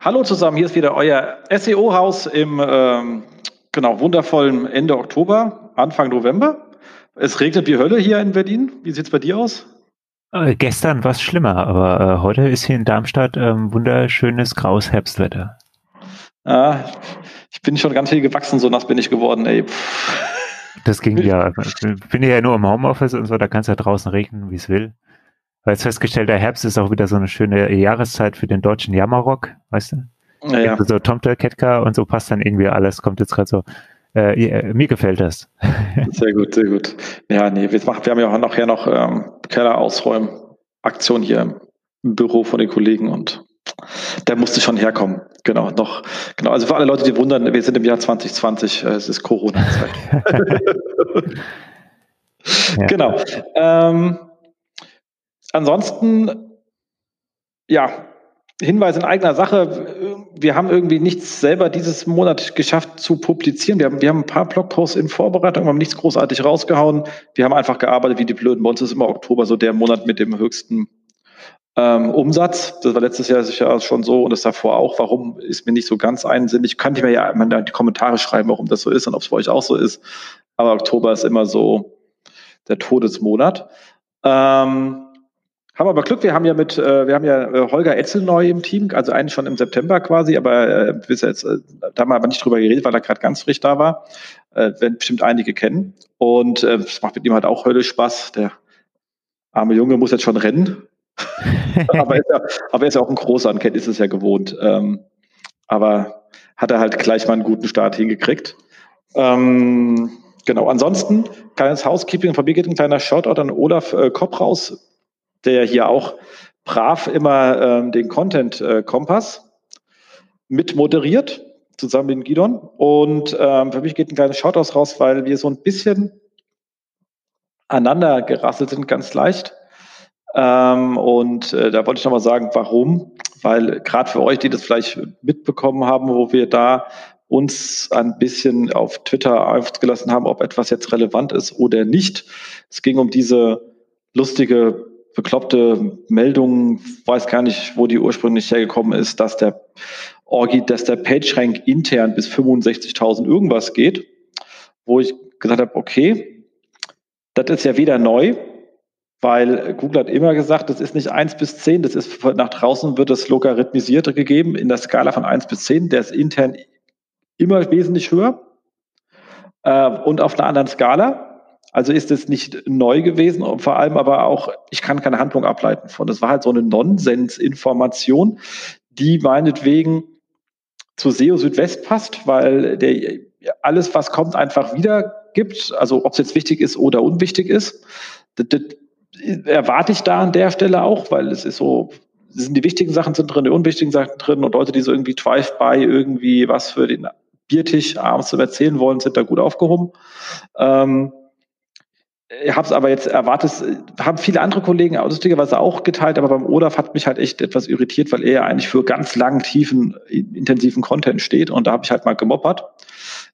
Hallo zusammen, hier ist wieder euer SEO-Haus im ähm, genau, wundervollen Ende Oktober, Anfang November. Es regnet wie Hölle hier in Berlin. Wie sieht es bei dir aus? Äh, gestern war es schlimmer, aber äh, heute ist hier in Darmstadt ähm, wunderschönes graues Herbstwetter. Ah, ich bin schon ganz viel gewachsen, so nass bin ich geworden, ey. Das ging ja. Ich bin ja nur im Homeoffice und so, da kann es ja draußen regnen, wie es will. Weil es festgestellt, der Herbst ist auch wieder so eine schöne Jahreszeit für den deutschen Jammerrock, weißt du? Ja, ja. So Tomte, Ketka und so passt dann irgendwie alles, kommt jetzt gerade so. Äh, mir gefällt das. Sehr gut, sehr gut. Ja, nee, wir, machen, wir haben ja auch nachher noch ähm, Keller ausräumen Aktion hier im Büro von den Kollegen und der musste schon herkommen. Genau, noch, genau. Also für alle Leute, die wundern, wir sind im Jahr 2020, äh, es ist Corona-Zeit. ja. Genau. Ähm, ansonsten, ja, Hinweis in eigener Sache. Wir haben irgendwie nichts selber dieses Monat geschafft zu publizieren. Wir haben, wir haben ein paar Blogposts in Vorbereitung, haben nichts großartig rausgehauen. Wir haben einfach gearbeitet wie die Blöden. Bei uns ist immer Oktober so der Monat mit dem höchsten ähm, Umsatz. Das war letztes Jahr sicher schon so und das davor auch. Warum ist mir nicht so ganz einsinnig? Könnte ich mir ja in die Kommentare schreiben, warum das so ist und ob es bei euch auch so ist. Aber Oktober ist immer so der Todesmonat. Ähm, haben aber Glück, wir haben ja mit, äh, wir haben ja äh, Holger Etzel neu im Team, also eigentlich schon im September quasi, aber äh, bis jetzt, äh, da haben wir aber nicht drüber geredet, weil er gerade ganz frisch da war. Äh, werden bestimmt einige kennen. Und äh, es macht mit ihm halt auch höllisch Spaß. Der arme Junge muss jetzt schon rennen. aber, er ist ja, aber er ist ja auch ein großer und kennt ist es ja gewohnt. Ähm, aber hat er halt gleich mal einen guten Start hingekriegt. Ähm, genau, ansonsten, kleines Housekeeping, von mir geht ein kleiner Shoutout an Olaf äh, Kopp raus der hier auch brav immer ähm, den Content-Kompass äh, mit moderiert, zusammen mit Gidon. Und ähm, für mich geht ein kleines Shoutout raus, weil wir so ein bisschen aneinander gerasselt sind, ganz leicht. Ähm, und äh, da wollte ich nochmal sagen, warum. Weil gerade für euch, die das vielleicht mitbekommen haben, wo wir da uns ein bisschen auf Twitter aufgelassen haben, ob etwas jetzt relevant ist oder nicht. Es ging um diese lustige bekloppte Meldung, weiß gar nicht, wo die ursprünglich hergekommen ist, dass der Orgi, dass der PageRank intern bis 65.000 irgendwas geht, wo ich gesagt habe, okay, das ist ja wieder neu, weil Google hat immer gesagt, das ist nicht 1 bis 10, das ist nach draußen wird das logarithmisiert gegeben in der Skala von 1 bis 10, der ist intern immer wesentlich höher äh, und auf einer anderen Skala. Also ist es nicht neu gewesen und vor allem aber auch, ich kann keine Handlung ableiten von. Das war halt so eine Nonsensinformation, die meinetwegen zu SEO Südwest passt, weil der alles, was kommt, einfach wiedergibt. Also ob es jetzt wichtig ist oder unwichtig ist. Das, das erwarte ich da an der Stelle auch, weil es ist so, sind die wichtigen Sachen sind drin, die unwichtigen Sachen drin und Leute, die so irgendwie Drive-by irgendwie was für den Biertisch abends zu erzählen wollen, sind da gut aufgehoben. Ähm, ich habe es aber jetzt erwartet, haben viele andere Kollegen lustigerweise auch geteilt, aber beim Olaf hat mich halt echt etwas irritiert, weil er ja eigentlich für ganz langen, tiefen, intensiven Content steht und da habe ich halt mal gemoppert,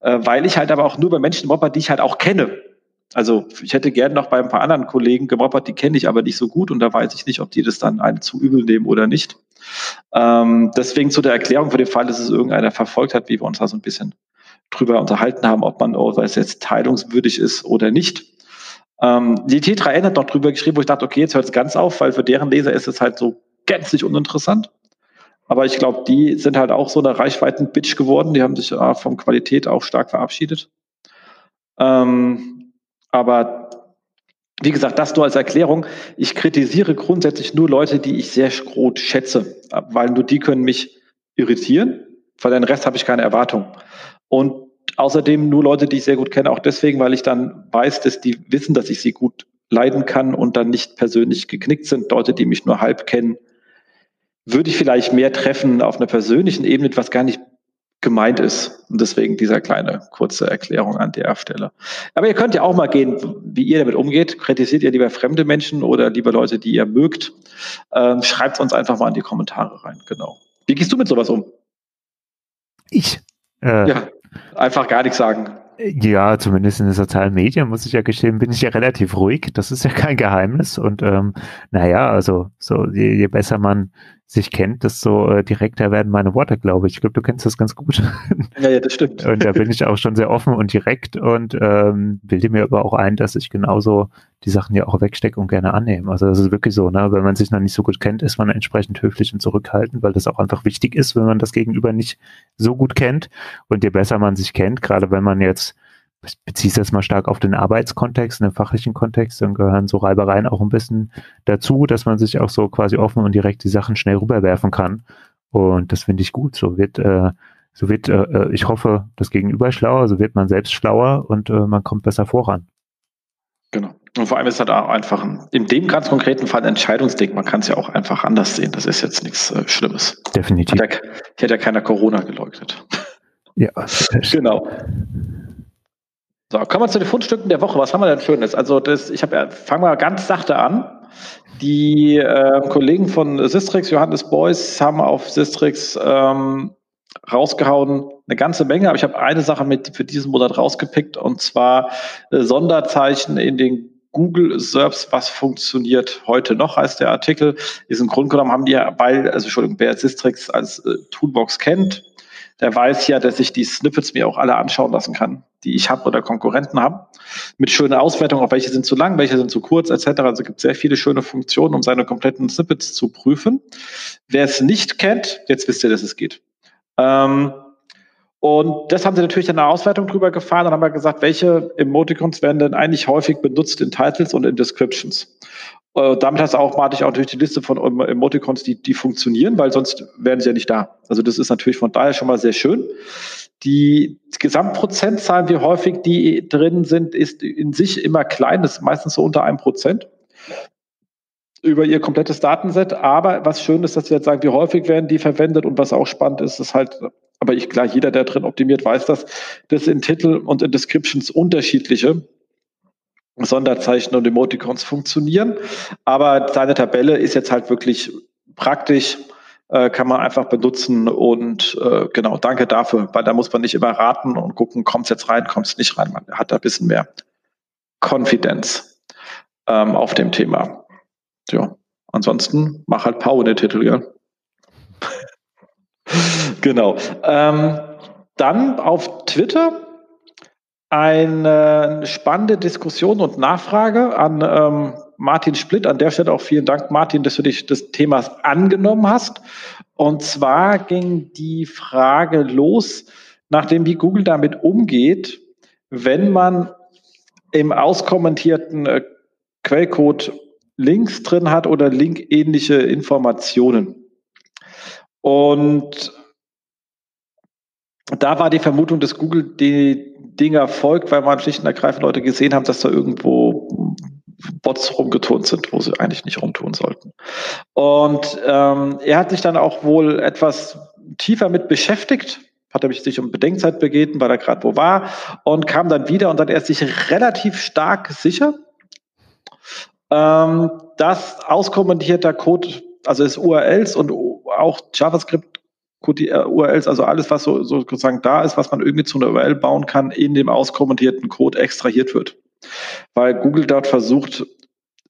äh, weil ich halt aber auch nur bei Menschen moppert, die ich halt auch kenne. Also ich hätte gerne noch bei ein paar anderen Kollegen gemoppert, die kenne ich aber nicht so gut und da weiß ich nicht, ob die das dann einem zu übel nehmen oder nicht. Ähm, deswegen zu der Erklärung für den Fall, dass es irgendeiner verfolgt hat, wie wir uns da so ein bisschen drüber unterhalten haben, ob man, ob es jetzt teilungswürdig ist oder nicht. Ähm, die T3N hat noch drüber geschrieben, wo ich dachte, okay, jetzt hört es ganz auf, weil für deren Leser ist es halt so gänzlich uninteressant. Aber ich glaube, die sind halt auch so eine Reichweiten-Bitch geworden. Die haben sich äh, von Qualität auch stark verabschiedet. Ähm, aber wie gesagt, das nur als Erklärung. Ich kritisiere grundsätzlich nur Leute, die ich sehr groß schätze, weil nur die können mich irritieren. Für den Rest habe ich keine Erwartung. Und außerdem nur Leute, die ich sehr gut kenne, auch deswegen, weil ich dann weiß, dass die wissen, dass ich sie gut leiden kann und dann nicht persönlich geknickt sind. Leute, die mich nur halb kennen, würde ich vielleicht mehr treffen auf einer persönlichen Ebene, was gar nicht gemeint ist. Und deswegen dieser kleine kurze Erklärung an der Stelle. Aber ihr könnt ja auch mal gehen, wie ihr damit umgeht. Kritisiert ihr lieber fremde Menschen oder lieber Leute, die ihr mögt? Ähm, Schreibt uns einfach mal in die Kommentare rein. Genau. Wie gehst du mit sowas um? Ich. Äh, ja, einfach gar nichts sagen. Ja, zumindest in den sozialen Medien, muss ich ja gestehen, bin ich ja relativ ruhig. Das ist ja kein Geheimnis. Und ähm, naja, also so je, je besser man sich kennt, desto äh, direkter werden meine Worte, glaube ich. Ich glaube, du kennst das ganz gut. Ja, ja, das stimmt. Und da bin ich auch schon sehr offen und direkt und ähm, bilde mir aber auch ein, dass ich genauso die Sachen ja auch wegstecke und gerne annehme. Also das ist wirklich so, ne? Wenn man sich noch nicht so gut kennt, ist man entsprechend höflich und zurückhaltend, weil das auch einfach wichtig ist, wenn man das Gegenüber nicht so gut kennt. Und je besser man sich kennt, gerade wenn man jetzt ich beziehe es jetzt mal stark auf den Arbeitskontext, den fachlichen Kontext, dann gehören so Reibereien auch ein bisschen dazu, dass man sich auch so quasi offen und direkt die Sachen schnell rüberwerfen kann. Und das finde ich gut. So wird, äh, so wird, äh, äh, ich hoffe, das Gegenüber schlauer, so wird man selbst schlauer und äh, man kommt besser voran. Genau. Und vor allem ist halt auch einfach ein, in dem ganz konkreten Fall ein Entscheidungsding. Man kann es ja auch einfach anders sehen. Das ist jetzt nichts äh, Schlimmes. Definitiv. Hat ja, hat ja keiner Corona geleugnet. Ja, genau. So, kommen wir zu den Fundstücken der Woche. Was haben wir denn Schönes? Also, das, ich habe ja, fangen wir ganz sachte an. Die äh, Kollegen von Sistrix, Johannes Beuys, haben auf Sistrix ähm, rausgehauen eine ganze Menge, aber ich habe eine Sache mit für diesen Monat rausgepickt und zwar äh, Sonderzeichen in den Google Serbs, was funktioniert heute noch, heißt der Artikel. Diesen Grund genommen haben die, weil, also Entschuldigung, wer Sistrix als äh, Toolbox kennt, der weiß ja, dass ich die Snippets mir auch alle anschauen lassen kann, die ich habe oder Konkurrenten haben. Mit schöner Auswertung, auch welche sind zu lang, welche sind zu kurz, etc. Also es gibt sehr viele schöne Funktionen, um seine kompletten Snippets zu prüfen. Wer es nicht kennt, jetzt wisst ihr, dass es geht. Ähm, und das haben sie natürlich in der Auswertung drüber gefahren und haben gesagt, welche Emoticons werden denn eigentlich häufig benutzt in Titles und in Descriptions. Äh, damit hast du automatisch auch natürlich die Liste von Emoticons, die, die funktionieren, weil sonst wären sie ja nicht da. Also das ist natürlich von daher schon mal sehr schön. Die Gesamtprozentzahlen, wie häufig die drin sind, ist in sich immer klein, das ist meistens so unter einem Prozent über ihr komplettes Datenset. Aber was schön ist, dass sie jetzt sagen, wie häufig werden die verwendet und was auch spannend ist, ist halt, aber ich klar, jeder, der drin optimiert, weiß das, dass in Titel und in Descriptions unterschiedliche Sonderzeichen und Emoticons funktionieren. Aber seine Tabelle ist jetzt halt wirklich praktisch, äh, kann man einfach benutzen und äh, genau, danke dafür, weil da muss man nicht immer raten und gucken, kommt es jetzt rein, kommt es nicht rein. Man hat da ein bisschen mehr Konfidenz ähm, auf dem Thema. Ja, ansonsten mach halt Pau in den Titel, ja. genau. Ähm, dann auf Twitter eine spannende Diskussion und Nachfrage an ähm, Martin Splitt. An der Stelle auch vielen Dank, Martin, dass du dich des Themas angenommen hast. Und zwar ging die Frage los, nachdem wie Google damit umgeht, wenn man im auskommentierten äh, Quellcode Links drin hat oder linkähnliche Informationen. Und da war die Vermutung, dass Google die Dinger folgt, weil man schlicht und ergreifend Leute gesehen haben, dass da irgendwo Bots rumgeturnt sind, wo sie eigentlich nicht rumtun sollten. Und ähm, er hat sich dann auch wohl etwas tiefer mit beschäftigt, hat er sich um Bedenkzeit begeben, weil er gerade wo war und kam dann wieder und dann er sich relativ stark sicher, ähm, dass auskommentierter Code, also es URLs und auch JavaScript URLs, also alles, was so, sozusagen da ist, was man irgendwie zu einer URL bauen kann, in dem auskommentierten Code extrahiert wird. Weil Google dort versucht,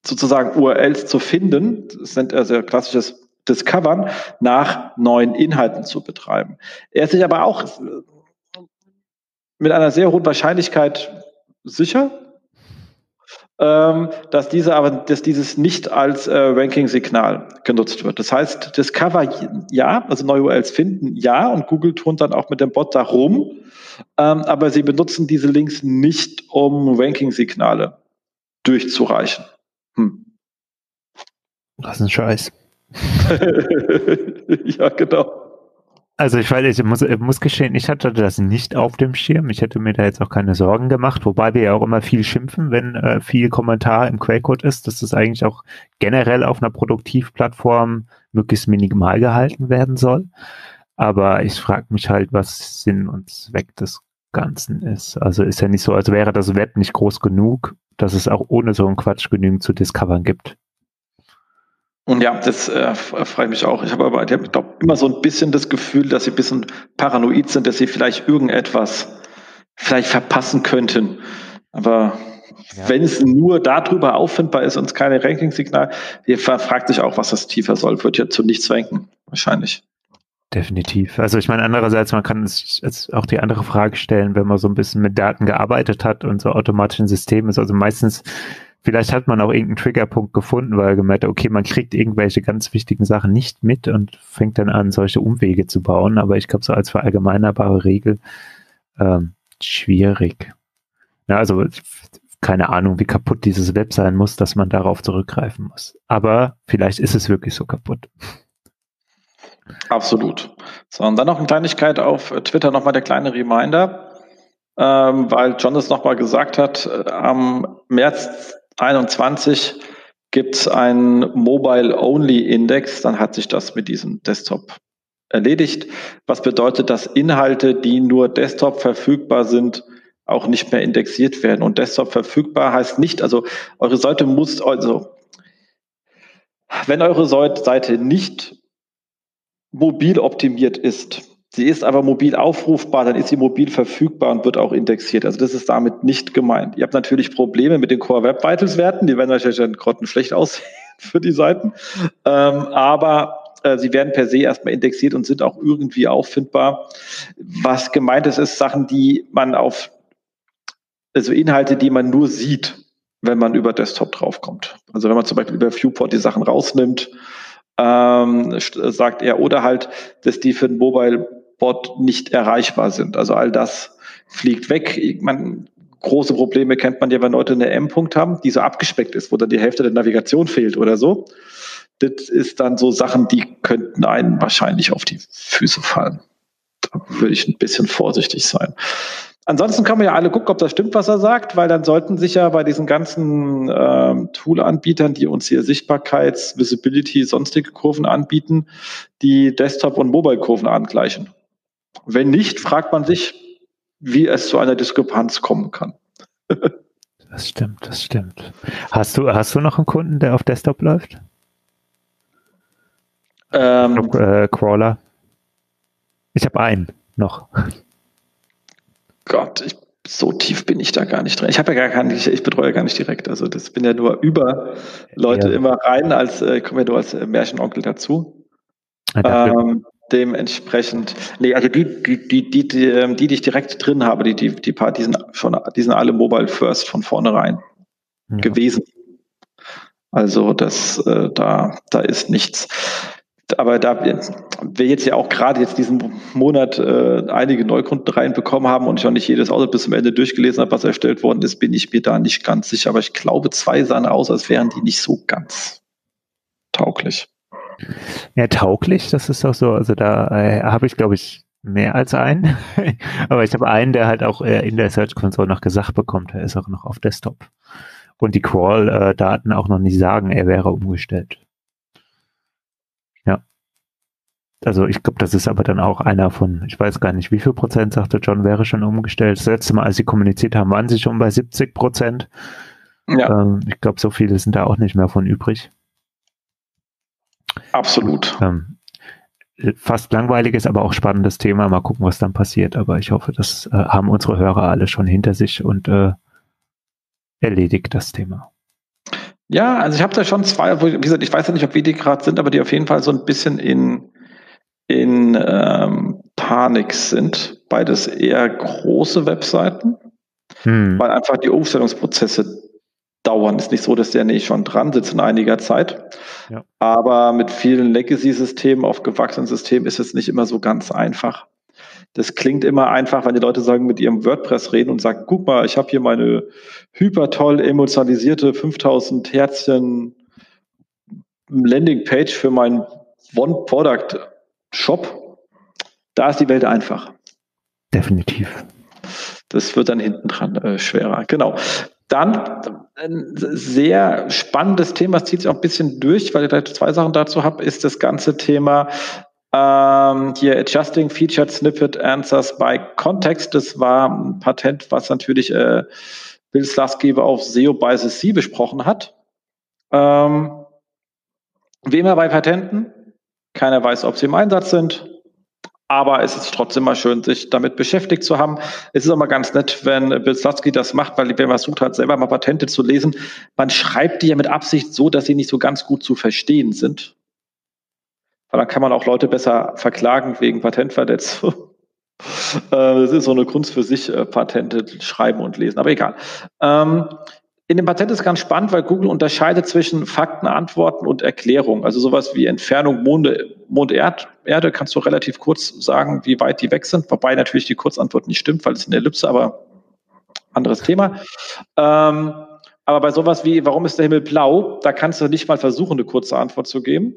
sozusagen URLs zu finden, das nennt er sehr klassisches Discovern, nach neuen Inhalten zu betreiben. Er ist sich aber auch mit einer sehr hohen Wahrscheinlichkeit sicher, ähm, dass diese aber, dass dieses nicht als äh, Ranking-Signal genutzt wird. Das heißt, Discover ja, also neue URLs finden ja und Google tun dann auch mit dem Bot darum, ähm, aber sie benutzen diese Links nicht, um Ranking-Signale durchzureichen. Hm. Das ist ein Scheiß. ja, genau. Also ich weiß, ich muss, ich muss gestehen, ich hatte das nicht auf dem Schirm. Ich hätte mir da jetzt auch keine Sorgen gemacht, wobei wir ja auch immer viel schimpfen, wenn äh, viel Kommentar im Quellcode ist, dass das eigentlich auch generell auf einer Produktivplattform möglichst minimal gehalten werden soll. Aber ich frage mich halt, was Sinn und Zweck des Ganzen ist. Also ist ja nicht so, als wäre das Web nicht groß genug, dass es auch ohne so einen Quatsch genügend zu discovern gibt. Und ja, das äh, freut mich auch. Ich habe aber ich glaub, immer so ein bisschen das Gefühl, dass sie ein bisschen paranoid sind, dass sie vielleicht irgendetwas vielleicht verpassen könnten. Aber ja. wenn es nur darüber auffindbar ist und es keine Ranking-Signal, ihr fragt sich auch, was das tiefer soll, wird ja zu nichts ranken, wahrscheinlich. Definitiv. Also ich meine, andererseits, man kann es jetzt auch die andere Frage stellen, wenn man so ein bisschen mit Daten gearbeitet hat und so automatischen Systemen ist. Also meistens, vielleicht hat man auch irgendeinen Triggerpunkt gefunden, weil er gemerkt hat, okay, man kriegt irgendwelche ganz wichtigen Sachen nicht mit und fängt dann an, solche Umwege zu bauen. Aber ich glaube, so als verallgemeinerbare Regel ähm, schwierig. Ja, also keine Ahnung, wie kaputt dieses Web sein muss, dass man darauf zurückgreifen muss. Aber vielleicht ist es wirklich so kaputt. Absolut. So, und dann noch eine Kleinigkeit auf Twitter, nochmal der kleine Reminder, ähm, weil John es nochmal gesagt hat, äh, am März 21 gibt es einen Mobile-Only-Index, dann hat sich das mit diesem Desktop erledigt, was bedeutet, dass Inhalte, die nur Desktop verfügbar sind, auch nicht mehr indexiert werden. Und Desktop verfügbar heißt nicht, also eure Seite muss, also wenn eure Seite nicht mobil optimiert ist, sie ist aber mobil aufrufbar, dann ist sie mobil verfügbar und wird auch indexiert. Also das ist damit nicht gemeint. Ihr habt natürlich Probleme mit den Core Web Vitals Werten, die werden natürlich dann grottenschlecht aussehen für die Seiten. Ähm, aber äh, sie werden per se erstmal indexiert und sind auch irgendwie auffindbar. Was gemeint ist, ist Sachen, die man auf, also Inhalte, die man nur sieht, wenn man über Desktop draufkommt. Also wenn man zum Beispiel über Viewport die Sachen rausnimmt ähm, sagt er, oder halt, dass die für den Mobile-Bot nicht erreichbar sind. Also all das fliegt weg. Man, große Probleme kennt man ja, wenn Leute eine M-Punkt haben, die so abgespeckt ist, wo dann die Hälfte der Navigation fehlt oder so. Das ist dann so Sachen, die könnten einen wahrscheinlich auf die Füße fallen. Da würde ich ein bisschen vorsichtig sein. Ansonsten kann man ja alle gucken, ob das stimmt, was er sagt, weil dann sollten sich ja bei diesen ganzen ähm, Tool-Anbietern, die uns hier Sichtbarkeits-, Visibility, sonstige Kurven anbieten, die Desktop- und Mobile-Kurven angleichen. Wenn nicht, fragt man sich, wie es zu einer Diskrepanz kommen kann. das stimmt, das stimmt. Hast du, hast du noch einen Kunden, der auf Desktop läuft? Ähm, ich glaub, äh, Crawler. Ich habe einen noch. Gott, ich, so tief bin ich da gar nicht drin. Ich habe ja gar nicht, ich betreue gar nicht direkt. Also das bin ja nur über Leute ja. immer rein, als äh, komme ja nur als äh, Märchenonkel dazu. ähm, dementsprechend, nee, also die, die, die, die, die, ähm, die, die ich direkt drin habe, die, die, die paar, die sind schon, die sind alle Mobile First von vornherein ja. gewesen. Also das, äh, da, da ist nichts aber da wir jetzt ja auch gerade jetzt diesen Monat äh, einige Neukunden reinbekommen haben und ich auch nicht jedes Auto bis zum Ende durchgelesen habe, was erstellt worden ist, bin ich mir da nicht ganz sicher. Aber ich glaube, zwei sahen aus, als wären die nicht so ganz tauglich. Ja, tauglich, das ist auch so. Also da äh, habe ich, glaube ich, mehr als einen. aber ich habe einen, der halt auch äh, in der Search Console noch gesagt bekommt, er ist auch noch auf Desktop. Und die Crawl-Daten auch noch nicht sagen, er wäre umgestellt. Also ich glaube, das ist aber dann auch einer von, ich weiß gar nicht, wie viel Prozent, sagte John, wäre schon umgestellt. Das letzte Mal, als sie kommuniziert haben, waren sie schon bei 70 Prozent. Ja. Ähm, ich glaube, so viele sind da auch nicht mehr von übrig. Absolut. Ähm, fast langweiliges, aber auch spannendes Thema. Mal gucken, was dann passiert. Aber ich hoffe, das äh, haben unsere Hörer alle schon hinter sich und äh, erledigt das Thema. Ja, also ich habe da schon zwei, wie gesagt, ich weiß ja nicht, ob wir die gerade sind, aber die auf jeden Fall so ein bisschen in in ähm, Panik sind. Beides eher große Webseiten, hm. weil einfach die Umstellungsprozesse dauern. Ist nicht so, dass der nicht schon dran sitzt in einiger Zeit. Ja. Aber mit vielen Legacy-Systemen auf gewachsenen Systemen ist es nicht immer so ganz einfach. Das klingt immer einfach, wenn die Leute sagen, mit ihrem WordPress reden und sagen, guck mal, ich habe hier meine hyper toll emotionalisierte 5000 Herzchen Landingpage für mein One Product Shop, da ist die Welt einfach. Definitiv. Das wird dann hinten dran äh, schwerer. Genau. Dann ein sehr spannendes Thema, es zieht sich auch ein bisschen durch, weil ich zwei Sachen dazu habe, ist das ganze Thema Ähm, hier Adjusting Featured Snippet Answers by Context. Das war ein Patent, was natürlich äh, Bill Slasky auf SEO by the Sea besprochen hat. Ähm, wie immer bei Patenten, keiner weiß, ob sie im Einsatz sind. Aber es ist trotzdem mal schön, sich damit beschäftigt zu haben. Es ist auch mal ganz nett, wenn Bill Slutsky das macht, weil man versucht hat, selber mal Patente zu lesen, man schreibt die ja mit Absicht so, dass sie nicht so ganz gut zu verstehen sind. Weil dann kann man auch Leute besser verklagen wegen Patentverletzung. Äh, das ist so eine Kunst für sich, äh, Patente schreiben und lesen. Aber egal. Ähm, in dem Patent ist ganz spannend, weil Google unterscheidet zwischen Fakten, Antworten und Erklärung. Also sowas wie Entfernung Monde, Mond, Erd, Erde kannst du relativ kurz sagen, wie weit die weg sind, wobei natürlich die Kurzantwort nicht stimmt, weil es eine Ellipse, aber anderes Thema. Ähm, aber bei sowas wie, warum ist der Himmel blau, da kannst du nicht mal versuchen, eine kurze Antwort zu geben,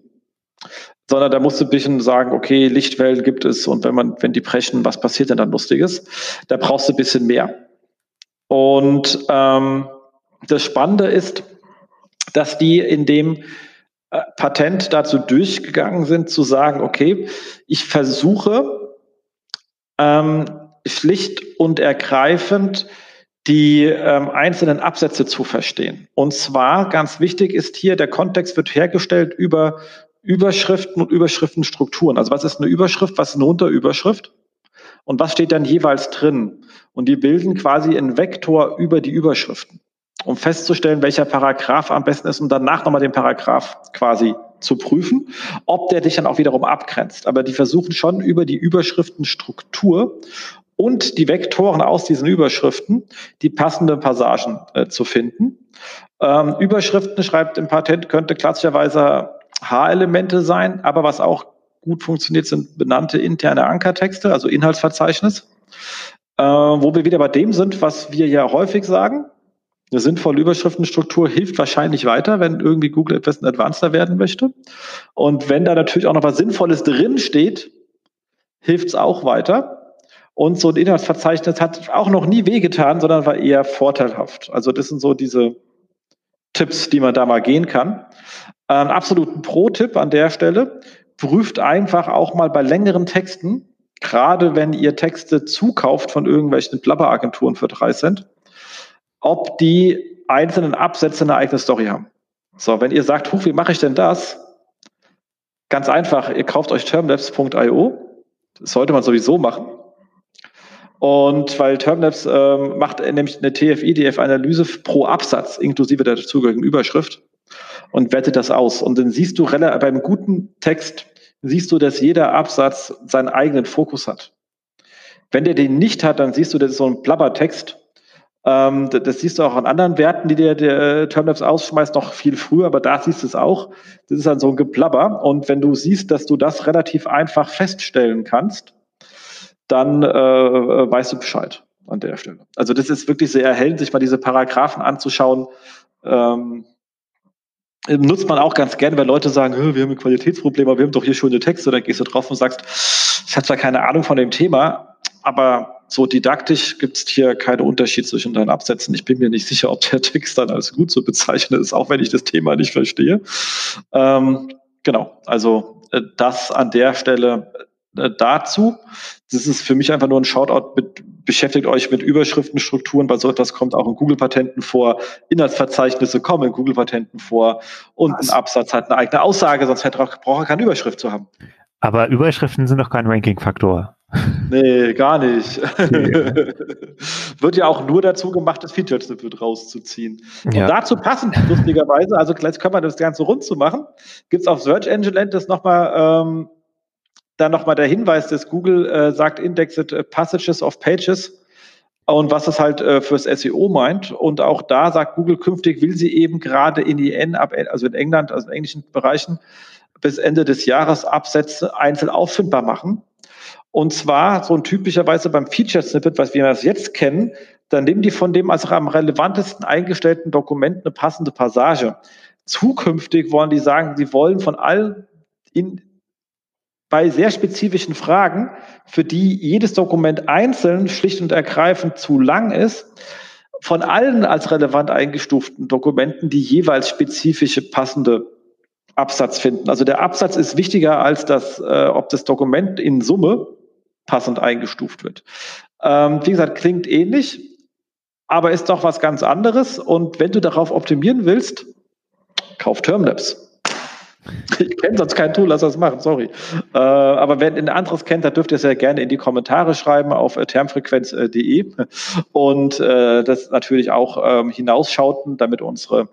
sondern da musst du ein bisschen sagen, okay, Lichtwellen gibt es und wenn man, wenn die brechen, was passiert denn dann Lustiges? Da brauchst du ein bisschen mehr. Und ähm, das Spannende ist, dass die in dem Patent dazu durchgegangen sind, zu sagen, okay, ich versuche ähm, schlicht und ergreifend die ähm, einzelnen Absätze zu verstehen. Und zwar, ganz wichtig ist hier, der Kontext wird hergestellt über Überschriften und Überschriftenstrukturen. Also was ist eine Überschrift, was ist eine Unterüberschrift? Und was steht dann jeweils drin? Und die bilden quasi einen Vektor über die Überschriften um festzustellen, welcher Paragraph am besten ist und danach nochmal den Paragraph quasi zu prüfen, ob der dich dann auch wiederum abgrenzt. Aber die versuchen schon über die Überschriftenstruktur und die Vektoren aus diesen Überschriften die passenden Passagen äh, zu finden. Ähm, Überschriften schreibt im Patent könnte klassischerweise H-Elemente sein, aber was auch gut funktioniert, sind benannte interne Ankertexte, also Inhaltsverzeichnis. Äh, wo wir wieder bei dem sind, was wir ja häufig sagen. Eine sinnvolle Überschriftenstruktur hilft wahrscheinlich weiter, wenn irgendwie Google etwas advanceder werden möchte. Und wenn da natürlich auch noch was Sinnvolles drin steht, hilft es auch weiter. Und so ein Inhaltsverzeichnis hat auch noch nie wehgetan, sondern war eher vorteilhaft. Also das sind so diese Tipps, die man da mal gehen kann. Ein absoluten Pro-Tipp an der Stelle. Prüft einfach auch mal bei längeren Texten, gerade wenn ihr Texte zukauft von irgendwelchen Blabberagenturen für drei Cent, ob die einzelnen Absätze eine eigene Story haben. So, wenn ihr sagt, huch, wie mache ich denn das? Ganz einfach, ihr kauft euch termlabs.io. Das sollte man sowieso machen. Und weil Termlabs ähm, macht nämlich eine TF-IDF-Analyse pro Absatz, inklusive der dazugehörigen Überschrift, und wertet das aus. Und dann siehst du beim guten Text, siehst du, dass jeder Absatz seinen eigenen Fokus hat. Wenn der den nicht hat, dann siehst du, das ist so ein Blabbertext ähm, das siehst du auch an anderen Werten, die der, der äh, Termlabs ausschmeißt, noch viel früher, aber da siehst du es auch. Das ist dann so ein Geplabber. Und wenn du siehst, dass du das relativ einfach feststellen kannst, dann äh, weißt du Bescheid an der Stelle. Also das ist wirklich sehr erhellend, sich mal diese Paragraphen anzuschauen. Ähm, nutzt man auch ganz gerne, wenn Leute sagen, wir haben ein Qualitätsproblem, aber wir haben doch hier schöne Texte. Dann gehst du drauf und sagst, ich habe zwar keine Ahnung von dem Thema, aber so didaktisch gibt es hier keinen Unterschied zwischen deinen Absätzen. Ich bin mir nicht sicher, ob der Text dann als gut zu bezeichnen ist, auch wenn ich das Thema nicht verstehe. Ähm, genau, also äh, das an der Stelle äh, dazu. Das ist für mich einfach nur ein Shoutout. Mit, beschäftigt euch mit Überschriftenstrukturen, weil so etwas kommt auch in Google-Patenten vor. Inhaltsverzeichnisse kommen in Google-Patenten vor und Was? ein Absatz hat Nee, gar nicht. Okay. wird ja auch nur dazu gemacht, das Feature Snippet rauszuziehen. Ja. Und dazu passend, lustigerweise, also gleich können wir das Ganze rund zu machen, gibt es auf Search Engine Land das nochmal, ähm, dann nochmal der Hinweis, dass Google äh, sagt, indexed äh, passages of pages und was das halt äh, fürs SEO meint. Und auch da sagt Google künftig, will sie eben gerade in IN, also in England, also in englischen Bereichen, bis Ende des Jahres Absätze einzeln auffindbar machen und zwar so ein typischerweise beim Feature Snippet, was wir das jetzt kennen, dann nehmen die von dem als am relevantesten eingestellten Dokument eine passende Passage. Zukünftig wollen die sagen, sie wollen von allen in, bei sehr spezifischen Fragen, für die jedes Dokument einzeln schlicht und ergreifend zu lang ist, von allen als relevant eingestuften Dokumenten die jeweils spezifische passende Absatz finden. Also der Absatz ist wichtiger als das, äh, ob das Dokument in Summe passend eingestuft wird. Ähm, wie gesagt, klingt ähnlich, aber ist doch was ganz anderes. Und wenn du darauf optimieren willst, kauf Termlabs. Ich kenne sonst kein Tool, lass das machen, sorry. Äh, aber wenn ihr ein anderes kennt, dann dürft ihr es ja gerne in die Kommentare schreiben auf äh, termfrequenz.de und äh, das natürlich auch ähm, hinausschauten, damit unsere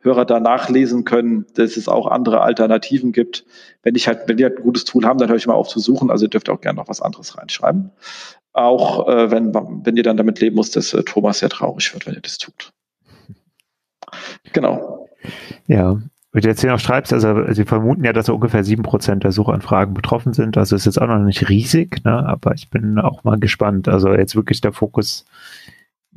Hörer da nachlesen können, dass es auch andere Alternativen gibt. Wenn ich halt, wenn die halt ein gutes Tool haben, dann höre ich mal auf zu suchen. Also ihr dürft auch gerne noch was anderes reinschreiben. Auch äh, wenn, wenn ihr dann damit leben müsst, dass äh, Thomas sehr traurig wird, wenn ihr das tut. Genau. Ja, wie du jetzt hier noch schreibst, also sie vermuten ja, dass so ungefähr sieben Prozent der Suchanfragen betroffen sind. Also ist jetzt auch noch nicht riesig, ne? aber ich bin auch mal gespannt. Also jetzt wirklich der Fokus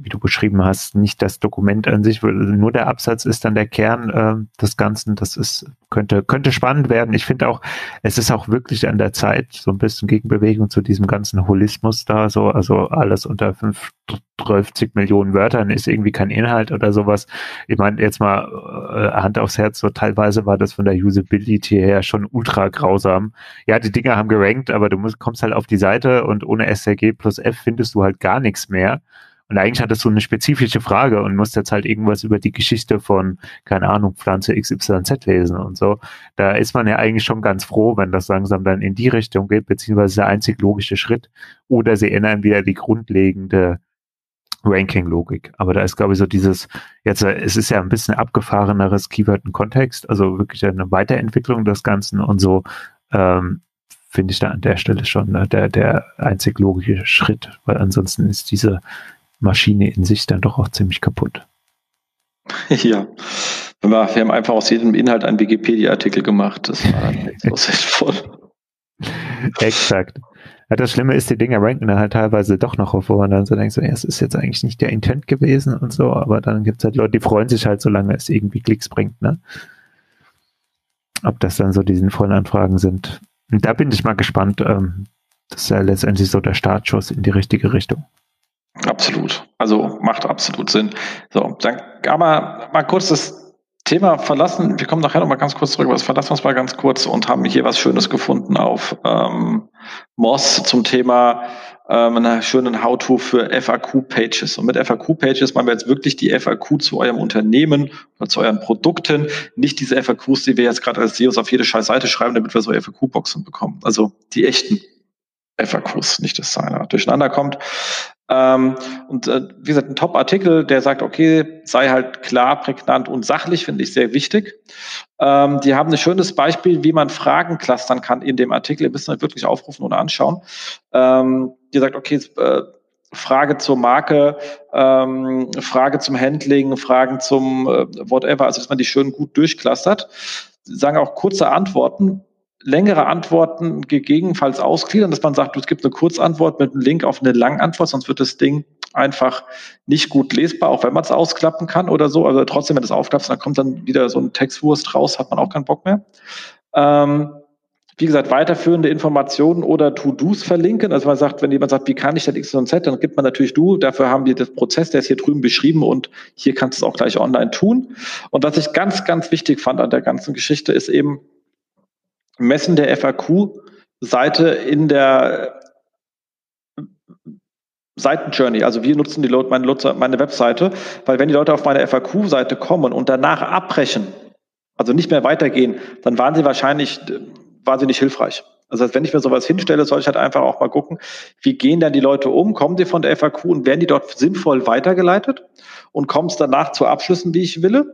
wie du beschrieben hast, nicht das Dokument an sich, nur der Absatz ist dann der Kern äh, des Ganzen. Das ist, könnte, könnte spannend werden. Ich finde auch, es ist auch wirklich an der Zeit, so ein bisschen Gegenbewegung zu diesem ganzen Holismus da, so, also alles unter 50 Millionen Wörtern ist irgendwie kein Inhalt oder sowas. Ich meine, jetzt mal äh, Hand aufs Herz, so teilweise war das von der Usability her schon ultra grausam. Ja, die Dinger haben gerankt, aber du musst, kommst halt auf die Seite und ohne SRG plus F findest du halt gar nichts mehr. Und eigentlich hattest du eine spezifische Frage und musst jetzt halt irgendwas über die Geschichte von, keine Ahnung, Pflanze XYZ lesen und so. Da ist man ja eigentlich schon ganz froh, wenn das langsam dann in die Richtung geht, beziehungsweise der einzig logische Schritt. Oder sie ändern wieder die grundlegende Ranking-Logik. Aber da ist, glaube ich, so dieses, jetzt, es ist ja ein bisschen abgefahreneres Keyword und Kontext, also wirklich eine Weiterentwicklung des Ganzen und so, ähm, finde ich da an der Stelle schon ne, der, der einzig logische Schritt, weil ansonsten ist diese Maschine in sich dann doch auch ziemlich kaputt. Ja, wir haben einfach aus jedem Inhalt einen Wikipedia-Artikel gemacht. Das war dann echt so sinnvoll. Exakt. Ja, das Schlimme ist, die Dinger ranken dann halt teilweise doch noch auf, wo man dann so denkt, so, ja, es ist jetzt eigentlich nicht der Intent gewesen und so, aber dann gibt es halt Leute, die freuen sich halt, solange es irgendwie Klicks bringt, ne? Ob das dann so die sinnvollen Anfragen sind. Und da bin ich mal gespannt. Ähm, das ist ja letztendlich so der Startschuss in die richtige Richtung. Absolut. Also macht absolut Sinn. So, dann aber mal kurz das Thema verlassen. Wir kommen nachher noch mal ganz kurz zurück, aber das verlassen wir uns mal ganz kurz und haben hier was Schönes gefunden auf ähm, Moss zum Thema ähm, einer schönen How-To für FAQ-Pages. Und mit FAQ-Pages meinen wir jetzt wirklich die FAQ zu eurem Unternehmen oder zu euren Produkten, nicht diese FAQs, die wir jetzt gerade als SEOs auf jede scheiß Seite schreiben, damit wir so FAQ-Boxen bekommen. Also die echten FAQs, nicht dass einer durcheinander kommt. Ähm, und äh, wie gesagt, ein Top-Artikel, der sagt, okay, sei halt klar, prägnant und sachlich, finde ich sehr wichtig. Ähm, die haben ein schönes Beispiel, wie man Fragen clustern kann in dem Artikel. Ihr müsst halt wirklich aufrufen oder anschauen. Ähm, die sagt, okay, äh, Frage zur Marke, ähm, Frage zum Handling, Fragen zum äh, whatever, also dass man die schön gut durchclustert. Sagen auch kurze Antworten, längere Antworten gegebenenfalls ausgliedern, dass man sagt, es gibt eine Kurzantwort mit einem Link auf eine Langantwort, sonst wird das Ding einfach nicht gut lesbar, auch wenn man es ausklappen kann oder so. Also trotzdem, wenn du es aufklappst, dann kommt dann wieder so ein Textwurst raus, hat man auch keinen Bock mehr. Ähm, wie gesagt, weiterführende Informationen oder To-Dos verlinken. Also man sagt, wenn jemand sagt, wie kann ich denn X und Z, dann gibt man natürlich du. Dafür haben die das Prozess, der ist hier drüben beschrieben und hier kannst du es auch gleich online tun. Und was ich ganz, ganz wichtig fand an der ganzen Geschichte ist eben, Messen der FAQ-Seite in der Seitenjourney. Also wir nutzen die Leute, meine, Nutzer, meine Webseite, weil wenn die Leute auf meine FAQ-Seite kommen und danach abbrechen, also nicht mehr weitergehen, dann waren sie wahrscheinlich wahnsinnig hilfreich. Also wenn ich mir sowas hinstelle, soll ich halt einfach auch mal gucken, wie gehen dann die Leute um, kommen die von der FAQ und werden die dort sinnvoll weitergeleitet und kommen es danach zu Abschlüssen, wie ich will?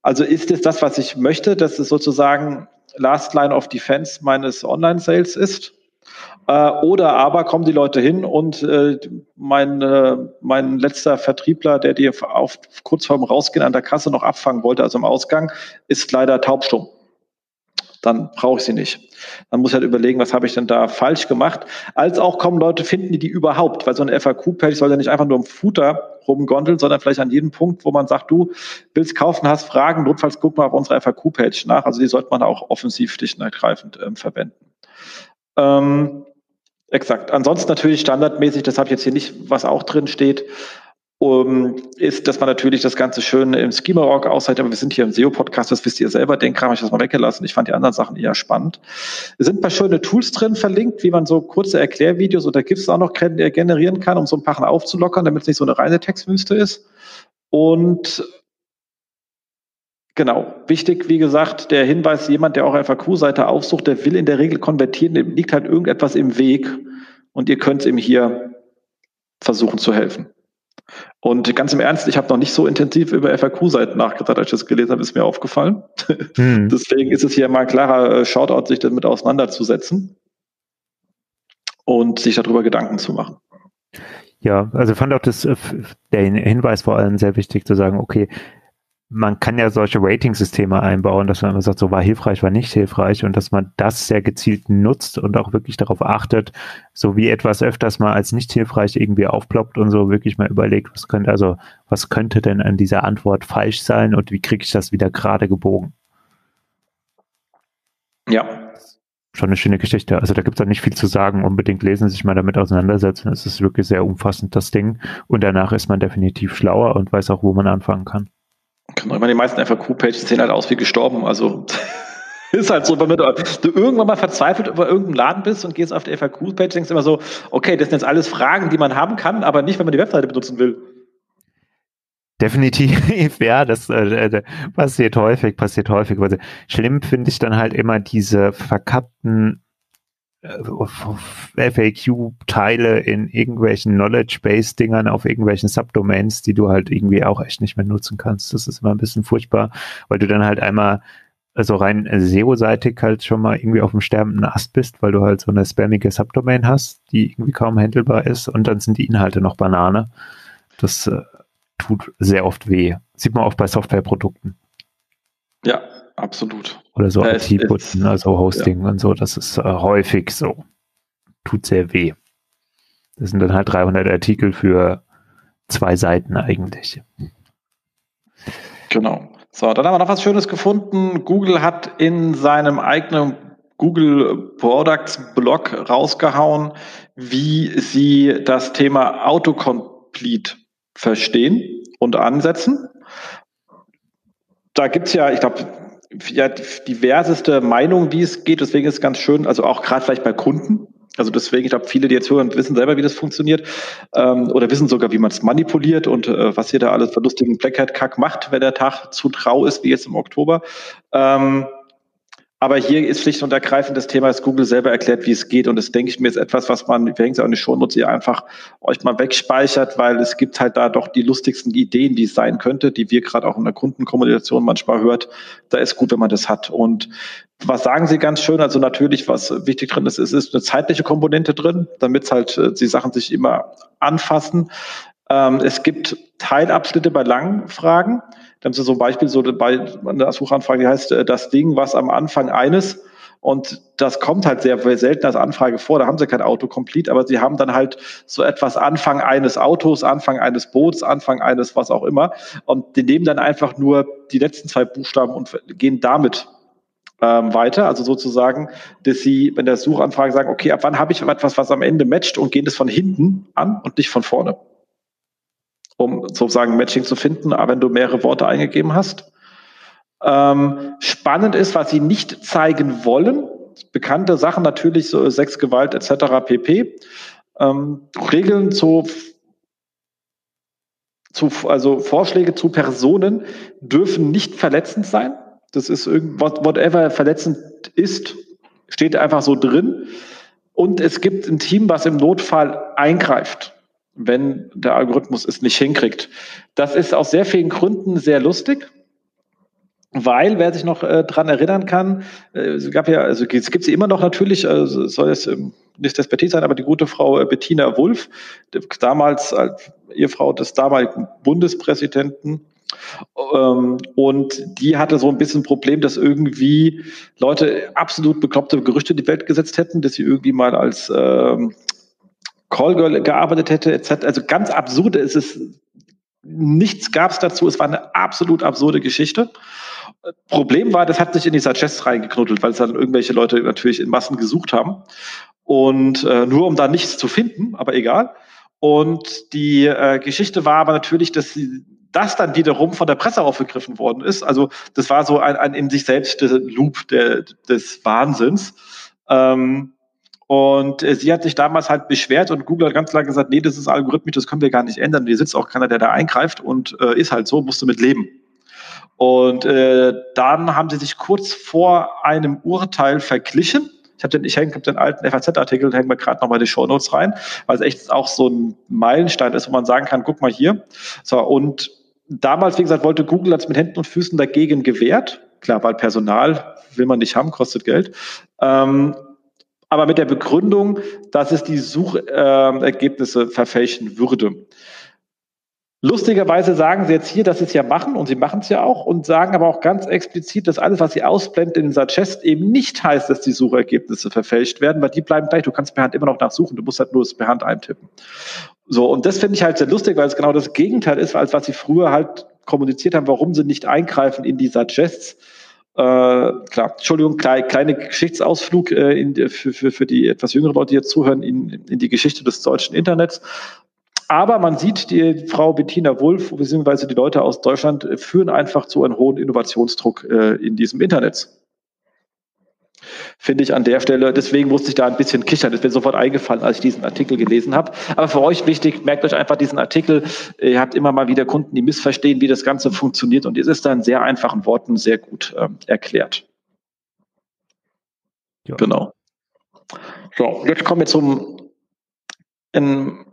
Also ist es das, was ich möchte, dass es sozusagen Last Line of Defense meines Online-Sales ist. Äh, oder aber kommen die Leute hin und äh, mein, äh, mein letzter Vertriebler, der die auf, kurz vorm Rausgehen an der Kasse noch abfangen wollte, also im Ausgang, ist leider taubstumm dann brauche ich sie nicht. Dann muss halt überlegen, was habe ich denn da falsch gemacht. Als auch kommen Leute, finden die die überhaupt, weil so eine FAQ-Page soll ja nicht einfach nur im Footer rumgondeln, sondern vielleicht an jedem Punkt, wo man sagt, du willst kaufen, hast Fragen, notfalls guck mal auf unserer FAQ-Page nach. Also die sollte man auch offensiv schlicht und ergreifend ähm, verwenden. Ähm, exakt. Ansonsten natürlich standardmäßig, das habe ich jetzt hier nicht, was auch drin steht, um, ist, dass man natürlich das Ganze schön im Schema-Org aushält, aber wir sind hier im SEO-Podcast, das wisst ihr selber, den Kram habe ich das mal weggelassen. Ich fand die anderen Sachen eher spannend. Es sind ein paar schöne Tools drin verlinkt, wie man so kurze Erklärvideos oder GIFs auch noch generieren kann, um so ein paar aufzulockern, damit es nicht so eine reine Textwüste ist. Und Genau. Wichtig, wie gesagt, der Hinweis, jemand, der auch FAQ-Seite aufsucht, der will in der Regel konvertieren, dem liegt halt irgendetwas im Weg und ihr könnt ihm hier versuchen zu helfen. Und ganz im Ernst, ich habe noch nicht so intensiv über FAQ-Seiten nachgedacht, als ich das gelesen habe, ist mir aufgefallen. Hm. Deswegen ist es hier mal ein klarer äh, Shoutout, sich damit auseinanderzusetzen und sich darüber Gedanken zu machen. Ja, also fand auch das, äh, der Hinweis vor allem sehr wichtig zu sagen, okay, man kann ja solche Rating-Systeme einbauen, dass man immer sagt, so war hilfreich, war nicht hilfreich und dass man das sehr gezielt nutzt und auch wirklich darauf achtet, so wie etwas öfters mal als nicht hilfreich irgendwie aufploppt und so wirklich mal überlegt, was könnte, also was könnte denn an dieser Antwort falsch sein und wie kriege ich das wieder gerade gebogen? Ja. Schon eine schöne Geschichte. Also da gibt es auch nicht viel zu sagen. Unbedingt lesen, sich mal damit auseinandersetzen. Es ist wirklich sehr umfassend, das Ding. Und danach ist man definitiv schlauer und weiß auch, wo man anfangen kann. Genau, ich meine, die meisten FAQ-Pages sehen halt aus wie gestorben. Also ist halt so, wenn du, irgendwann mal verzweifelt über irgendeinen Laden bist und gehst auf die FAQ-Page, denkst du immer so, okay, das sind jetzt alles Fragen, die man haben kann, aber nicht, wenn man die Webseite benutzen will. Definitiv, ja, das äh, äh passiert häufig, passiert häufig. Schlimm finde ich dann halt immer diese verkappten äh, FAQ-Teile in irgendwelchen Knowledge-Base-Dingern auf irgendwelchen Subdomains, die du halt irgendwie auch echt nicht mehr nutzen kannst. Das ist immer ein bisschen furchtbar, weil du dann halt einmal also rein SEO-seitig halt schon mal irgendwie auf dem sterbenden Ast bist, weil du halt so eine spammige Subdomain hast, die irgendwie kaum handelbar ist und dann sind die Inhalte noch Banane. Das äh, tut sehr oft weh. Sieht man auch bei Softwareprodukten. Ja, absolut. Oder so IT-Putzen, also Hosting ja. und so, das ist äh, häufig so. Tut sehr weh. Das sind dann halt 300 Artikel für zwei Seiten eigentlich. Genau. So, dann haben wir noch was Schönes gefunden. Google hat in seinem eigenen Google Products Blog rausgehauen, wie sie das Thema Autocomplete verstehen und ansetzen. Da gibt es ja, ich glaube, ja, diverseste Meinungen, wie es geht. Deswegen ist es ganz schön, also auch gerade vielleicht bei Kunden. Also deswegen, ich glaube, viele, die jetzt hören, wissen selber, wie das funktioniert ähm, oder wissen sogar, wie man es manipuliert und äh, was ihr da alles für lustigen Black Hat Kack macht, wenn der Tag zu trau ist, wie jetzt im Oktober. Ähm, aber hier ist schlicht und ergreifend das Thema, dass Google selber erklärt, wie es geht. Und das denke ich mir ist etwas, was man, wir hängen es auch in die Shownotes, ihr einfach euch mal wegspeichert, weil es gibt halt da doch die lustigsten Ideen, die es sein könnte, die wir gerade auch in der Kundenkommunikation manchmal hört. Da ist gut, wenn man das hat. Und was sagen Sie ganz schön? Also natürlich, was wichtig drin ist, es ist eine zeitliche Komponente drin, damit halt äh, die Sachen sich immer anfassen. Ähm, es gibt Teilabschnitte bei langen Fragen. Da haben Sie so ein Beispiel so bei einer Suchanfrage, die heißt äh, das Ding, was am Anfang eines und das kommt halt sehr selten als Anfrage vor. Da haben sie kein Autocomplete, aber sie haben dann halt so etwas Anfang eines Autos, Anfang eines Boots, Anfang eines was auch immer. Und die nehmen dann einfach nur die letzten zwei Buchstaben und gehen damit ähm, weiter. Also sozusagen, dass sie, wenn der Suchanfrage sagen, okay, ab wann habe ich etwas, was am Ende matcht und gehen das von hinten an und nicht von vorne um sozusagen Matching zu finden, wenn du mehrere Worte eingegeben hast. Ähm, spannend ist, was sie nicht zeigen wollen. Bekannte Sachen natürlich, so Sexgewalt etc. pp. Ähm, Regeln zu, zu, also Vorschläge zu Personen dürfen nicht verletzend sein. Das ist irgendwas, whatever verletzend ist, steht einfach so drin. Und es gibt ein Team, was im Notfall eingreift wenn der Algorithmus es nicht hinkriegt. Das ist aus sehr vielen Gründen sehr lustig. Weil, wer sich noch äh, dran erinnern kann, äh, es gab ja, also es gibt sie immer noch natürlich, also soll es ähm, nicht Despertie sein, aber die gute Frau äh, Bettina Wulff, damals als Ehefrau des damaligen Bundespräsidenten, ähm, und die hatte so ein bisschen ein Problem, dass irgendwie Leute absolut bekloppte Gerüchte in die Welt gesetzt hätten, dass sie irgendwie mal als ähm, Callgirl gearbeitet hätte, etc. Also ganz absurde ist es. Nichts gab es dazu. Es war eine absolut absurde Geschichte. Problem war, das hat sich in die Suggest reingeknuddelt, weil es dann irgendwelche Leute natürlich in Massen gesucht haben. Und äh, nur um da nichts zu finden, aber egal. Und die äh, Geschichte war aber natürlich, dass sie das dann wiederum von der Presse aufgegriffen worden ist. Also das war so ein, ein in sich selbst Loop der, des Wahnsinns. Ähm, und äh, sie hat sich damals halt beschwert und Google hat ganz klar gesagt, nee, das ist algorithmisch, das können wir gar nicht ändern. Hier sitzt auch keiner, der da eingreift und äh, ist halt so, musst du mit leben. Und äh, dann haben sie sich kurz vor einem Urteil verglichen. Ich habe den, ich hänge den alten FAZ-Artikel, hängen wir gerade nochmal die Show Notes rein, weil es echt auch so ein Meilenstein ist, wo man sagen kann, guck mal hier. So, und damals, wie gesagt, wollte Google als mit Händen und Füßen dagegen gewehrt. Klar, weil Personal will man nicht haben, kostet Geld. Ähm, aber mit der Begründung, dass es die Suchergebnisse verfälschen würde. Lustigerweise sagen sie jetzt hier, dass sie es ja machen und sie machen es ja auch und sagen aber auch ganz explizit, dass alles, was sie ausblenden in Suggest eben nicht heißt, dass die Suchergebnisse verfälscht werden, weil die bleiben gleich. Du kannst per Hand immer noch nachsuchen, du musst halt nur das per Hand eintippen. So, und das finde ich halt sehr lustig, weil es genau das Gegenteil ist, als was sie früher halt kommuniziert haben, warum sie nicht eingreifen in die Suggests. Äh, klar, Entschuldigung, klein, kleine Geschichtsausflug äh, in, für, für, für die etwas jüngeren Leute, die jetzt zuhören, in, in die Geschichte des deutschen Internets. Aber man sieht, die Frau Bettina Wulff beziehungsweise die Leute aus Deutschland führen einfach zu einem hohen Innovationsdruck äh, in diesem Internet. Finde ich an der Stelle. Deswegen musste ich da ein bisschen kichern. Das ist mir sofort eingefallen, als ich diesen Artikel gelesen habe. Aber für euch wichtig, merkt euch einfach diesen Artikel. Ihr habt immer mal wieder Kunden, die missverstehen, wie das Ganze funktioniert. Und es ist da in sehr einfachen Worten sehr gut ähm, erklärt. Ja. Genau. So, jetzt kommen wir zum in,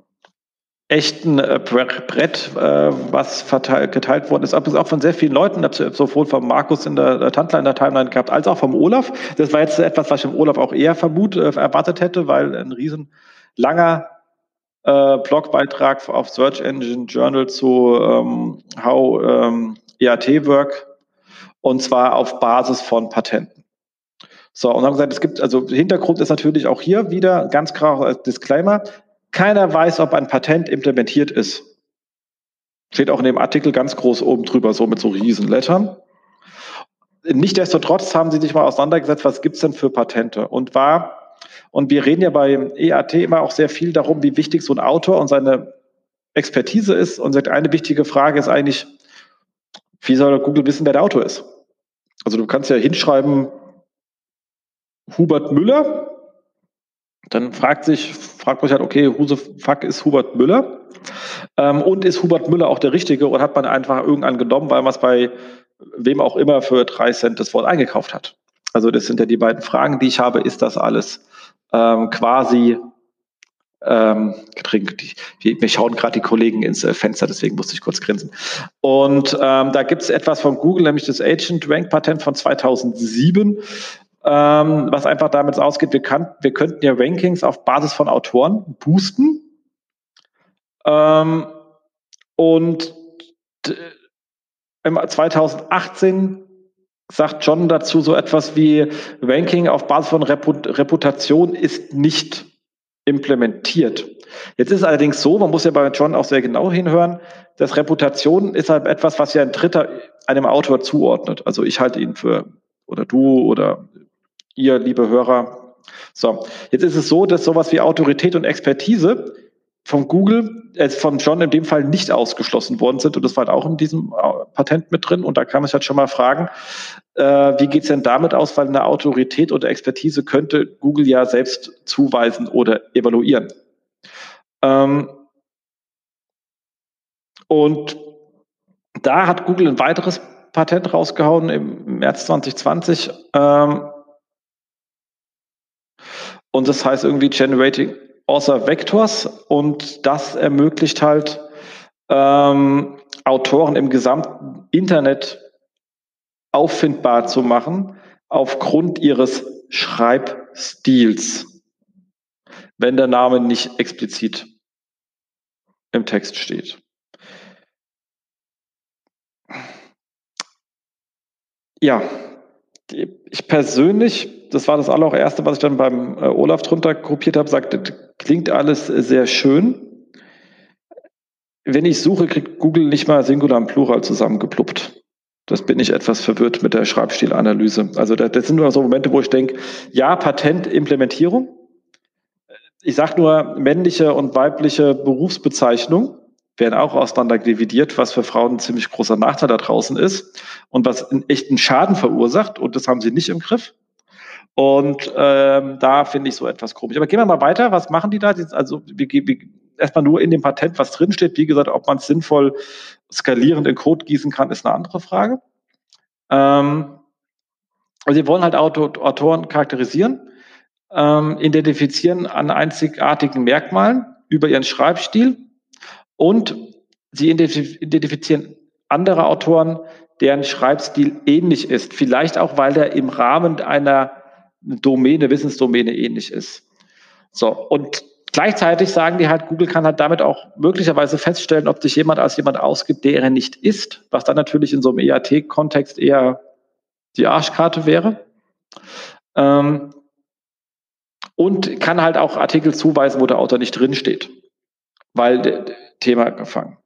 echten äh, Brett, äh, was verteilt, geteilt worden ist. Aber auch von sehr vielen Leuten, sowohl von Markus in der, der Tantler in der Timeline gehabt, als auch vom Olaf. Das war jetzt etwas, was ich im Olaf auch eher vermut, äh, erwartet hätte, weil ein riesen langer äh, Blogbeitrag auf Search Engine Journal zu ähm, How ähm, EAT Work und zwar auf Basis von Patenten. So, und haben gesagt, es gibt, also Hintergrund ist natürlich auch hier wieder ganz klar als Disclaimer, keiner weiß, ob ein Patent implementiert ist. Steht auch in dem Artikel ganz groß oben drüber, so mit so riesen Lettern. Nichtsdestotrotz haben sie sich mal auseinandergesetzt, was gibt's denn für Patente? Und war, und wir reden ja bei EAT immer auch sehr viel darum, wie wichtig so ein Autor und seine Expertise ist. Und sagt, eine wichtige Frage ist eigentlich, wie soll Google wissen, wer der Autor ist? Also du kannst ja hinschreiben, Hubert Müller, dann fragt sich, fragt man sich halt, okay, who the fuck ist Hubert Müller? Ähm, und ist Hubert Müller auch der Richtige oder hat man einfach irgendeinen genommen, weil man es bei wem auch immer für drei Cent das Wort eingekauft hat? Also das sind ja die beiden Fragen, die ich habe. Ist das alles ähm, quasi ähm, getrinkt? Wir schauen gerade die Kollegen ins äh, Fenster, deswegen musste ich kurz grinsen. Und ähm, da gibt es etwas von Google, nämlich das Agent Rank Patent von 2007 ähm, was einfach damit ausgeht, wir, kann, wir könnten ja Rankings auf Basis von Autoren boosten. Ähm, und 2018 sagt John dazu so etwas wie Ranking auf Basis von Reput Reputation ist nicht implementiert. Jetzt ist allerdings so, man muss ja bei John auch sehr genau hinhören, dass Reputation ist halt etwas, was ja ein Dritter einem Autor zuordnet. Also ich halte ihn für, oder du oder ihr, liebe Hörer. So, jetzt ist es so, dass sowas wie Autorität und Expertise von Google, äh, von John in dem Fall nicht ausgeschlossen worden sind. Und das war halt auch in diesem äh, Patent mit drin. Und da kann man sich halt schon mal fragen, äh, wie geht's denn damit aus? Weil eine Autorität oder Expertise könnte Google ja selbst zuweisen oder evaluieren. Ähm, und da hat Google ein weiteres Patent rausgehauen im März 2020. Ähm, und das heißt irgendwie Generating Author Vectors und das ermöglicht halt ähm, Autoren im gesamten Internet auffindbar zu machen aufgrund ihres Schreibstils, wenn der Name nicht explizit im Text steht. Ja, ich persönlich, das war das allererste, was ich dann beim äh, Olaf drunter gruppiert habe, sagte, klingt alles sehr schön. Wenn ich suche, kriegt Google nicht mal Singular und Plural zusammengepluppt. Das bin ich etwas verwirrt mit der Schreibstilanalyse. Also das, das sind nur so Momente, wo ich denke, ja, Patentimplementierung. ich sage nur, männliche und weibliche Berufsbezeichnung werden auch auseinander dividiert, was für Frauen ein ziemlich großer Nachteil da draußen ist und was einen echten Schaden verursacht. Und das haben sie nicht im Griff. Und ähm, da finde ich so etwas komisch. Aber gehen wir mal weiter. Was machen die da? Also wir, wir, erstmal nur in dem Patent, was drinsteht. Wie gesagt, ob man es sinnvoll skalierend in Code gießen kann, ist eine andere Frage. Ähm, also sie wollen halt Auto, Autoren charakterisieren, ähm, identifizieren an einzigartigen Merkmalen über ihren Schreibstil und sie identifizieren andere Autoren, deren Schreibstil ähnlich ist. Vielleicht auch, weil der im Rahmen einer Domäne, Wissensdomäne ähnlich ist. So, und gleichzeitig sagen die halt, Google kann halt damit auch möglicherweise feststellen, ob sich jemand als jemand ausgibt, der er nicht ist, was dann natürlich in so einem EAT-Kontext eher die Arschkarte wäre. Ähm, und kann halt auch Artikel zuweisen, wo der Autor nicht drinsteht, weil Thema gefangen.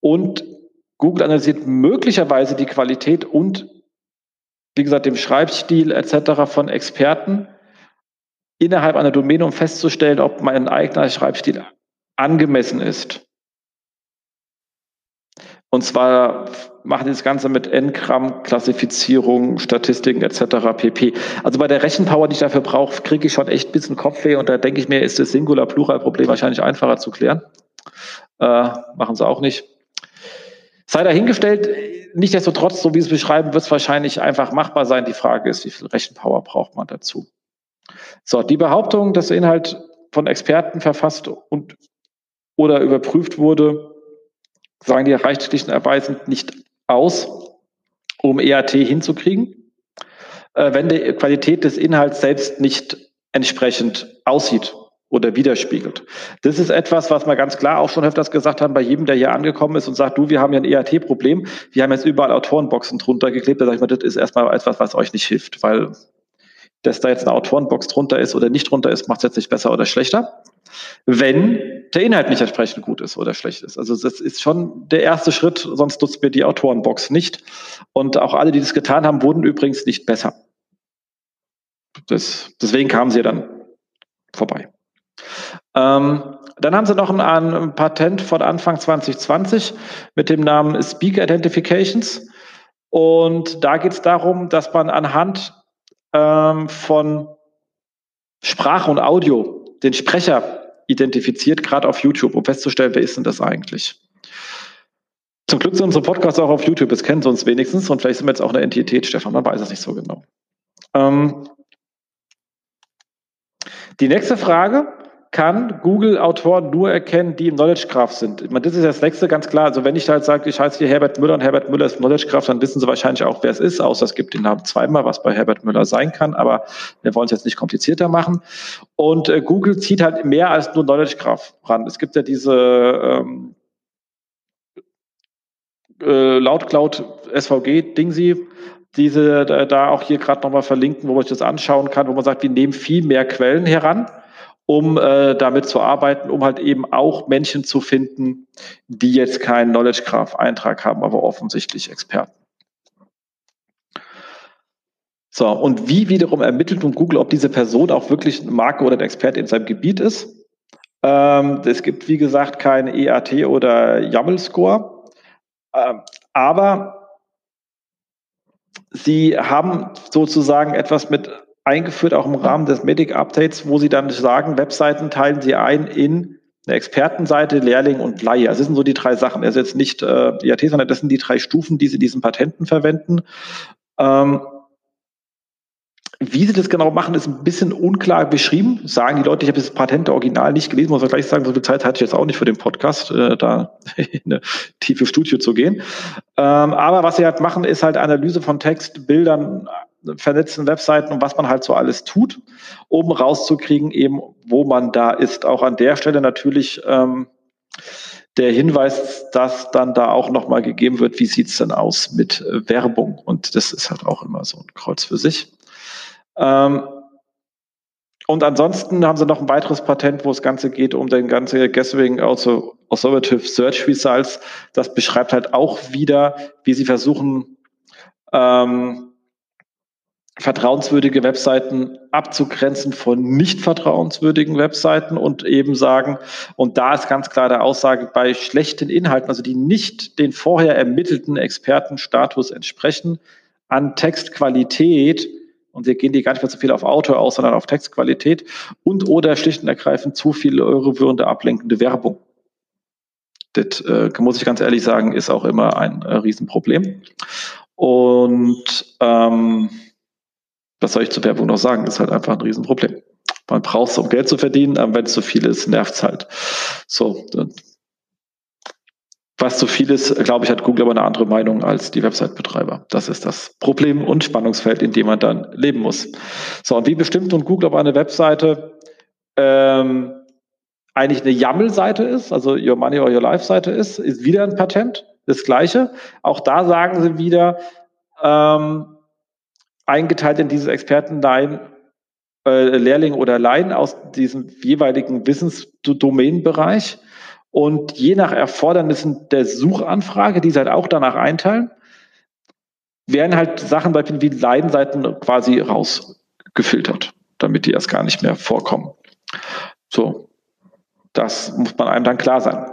Und Google analysiert möglicherweise die Qualität und wie gesagt, dem Schreibstil etc. von Experten innerhalb einer Domäne, um festzustellen, ob mein eigener Schreibstil angemessen ist. Und zwar machen die das Ganze mit N-Gramm, Klassifizierung, Statistiken etc. pp. Also bei der Rechenpower, die ich dafür brauche, kriege ich schon echt ein bisschen Kopfweh und da denke ich mir, ist das Singular-Plural-Problem wahrscheinlich einfacher zu klären. Äh, machen sie auch nicht. Sei dahingestellt, nichtsdestotrotz, so wie Sie es beschreiben, wird es wahrscheinlich einfach machbar sein. Die Frage ist, wie viel Rechenpower braucht man dazu? So, die Behauptung, dass der Inhalt von Experten verfasst und oder überprüft wurde, sagen die reicht erweisend nicht aus, um EAT hinzukriegen, äh, wenn die Qualität des Inhalts selbst nicht entsprechend aussieht oder widerspiegelt. Das ist etwas, was wir ganz klar auch schon öfters gesagt haben, bei jedem, der hier angekommen ist und sagt, du, wir haben ja ein EAT-Problem, wir haben jetzt überall Autorenboxen drunter geklebt, da sage ich mal, das ist erstmal etwas, was euch nicht hilft, weil dass da jetzt eine Autorenbox drunter ist oder nicht drunter ist, macht es jetzt nicht besser oder schlechter, wenn der Inhalt nicht entsprechend gut ist oder schlecht ist. Also das ist schon der erste Schritt, sonst nutzt mir die Autorenbox nicht. Und auch alle, die das getan haben, wurden übrigens nicht besser. Das, deswegen kamen sie dann vorbei. Ähm, dann haben sie noch ein, ein, Patent von Anfang 2020 mit dem Namen Speaker Identifications. Und da geht es darum, dass man anhand ähm, von Sprache und Audio den Sprecher identifiziert, gerade auf YouTube, um festzustellen, wer ist denn das eigentlich? Zum Glück sind unsere Podcasts auch auf YouTube, das kennen sie uns wenigstens und vielleicht sind wir jetzt auch eine Entität, Stefan, man weiß es nicht so genau. Ähm, die nächste Frage, kann Google Autoren nur erkennen, die im Knowledge Graph sind. Ich meine, das ist das nächste ganz klar. Also wenn ich halt sage, ich heiße hier Herbert Müller und Herbert Müller ist Knowledge Graph, dann wissen Sie wahrscheinlich auch, wer es ist, außer es gibt den Namen zweimal, was bei Herbert Müller sein kann, aber wir wollen es jetzt nicht komplizierter machen. Und äh, Google zieht halt mehr als nur Knowledge Graph ran. Es gibt ja diese ähm, äh, Laut Cloud SVG Dingsy, diese da auch hier gerade nochmal verlinken, wo man sich das anschauen kann, wo man sagt, wir nehmen viel mehr Quellen heran um äh, damit zu arbeiten, um halt eben auch Menschen zu finden, die jetzt keinen Knowledge Graph Eintrag haben, aber offensichtlich Experten. So, und wie wiederum ermittelt nun Google, ob diese Person auch wirklich eine Marke oder ein Experte in seinem Gebiet ist? Ähm, es gibt, wie gesagt, kein EAT oder YAML-Score, ähm, aber sie haben sozusagen etwas mit eingeführt, auch im Rahmen des Medic-Updates, wo sie dann sagen, Webseiten teilen sie ein in eine Expertenseite, Lehrling und Laie. Also das sind so die drei Sachen. Also jetzt nicht äh, IAT, sondern das sind die drei Stufen, die sie diesen Patenten verwenden. Ähm, wie sie das genau machen, ist ein bisschen unklar beschrieben. Sagen die Leute, ich habe das Patent original nicht gelesen, muss man gleich sagen, so viel Zeit hatte ich jetzt auch nicht für den Podcast, äh, da in eine tiefe Studie zu gehen. Ähm, aber was sie halt machen, ist halt Analyse von Text, Bildern, vernetzten Webseiten und was man halt so alles tut, um rauszukriegen, eben wo man da ist. Auch an der Stelle natürlich ähm, der Hinweis, dass dann da auch nochmal gegeben wird, wie sieht's denn aus mit äh, Werbung. Und das ist halt auch immer so ein Kreuz für sich. Ähm, und ansonsten haben sie noch ein weiteres Patent, wo das Ganze geht um den ganzen Gathering also Authoritative Search Results. Das beschreibt halt auch wieder, wie sie versuchen, ähm, vertrauenswürdige Webseiten abzugrenzen von nicht vertrauenswürdigen Webseiten und eben sagen, und da ist ganz klar der Aussage, bei schlechten Inhalten, also die nicht den vorher ermittelten Expertenstatus entsprechen, an Textqualität, und wir gehen die gar nicht mehr so viel auf Autor aus, sondern auf Textqualität und oder schlicht und ergreifend zu viel irreführende, ablenkende Werbung. Das äh, muss ich ganz ehrlich sagen, ist auch immer ein äh, Riesenproblem. Und ähm, was soll ich zur Werbung noch sagen? Ist halt einfach ein Riesenproblem. Man braucht es, um Geld zu verdienen, aber wenn es zu viel ist, nervt es halt. So, was zu viel ist, glaube ich, hat Google aber eine andere Meinung als die Website-Betreiber. Das ist das Problem und Spannungsfeld, in dem man dann leben muss. So, und wie bestimmt nun Google, ob eine Webseite ähm, eigentlich eine YAML-Seite ist, also Your Money or Your Life-Seite ist, ist wieder ein Patent. Das Gleiche. Auch da sagen sie wieder, ähm, eingeteilt in dieses Expertenlein, äh, Lehrling oder Laien aus diesem jeweiligen Wissensdomänenbereich. Und je nach Erfordernissen der Suchanfrage, die sie halt auch danach einteilen, werden halt Sachen wie Leidenseiten quasi rausgefiltert, damit die erst gar nicht mehr vorkommen. So, das muss man einem dann klar sein.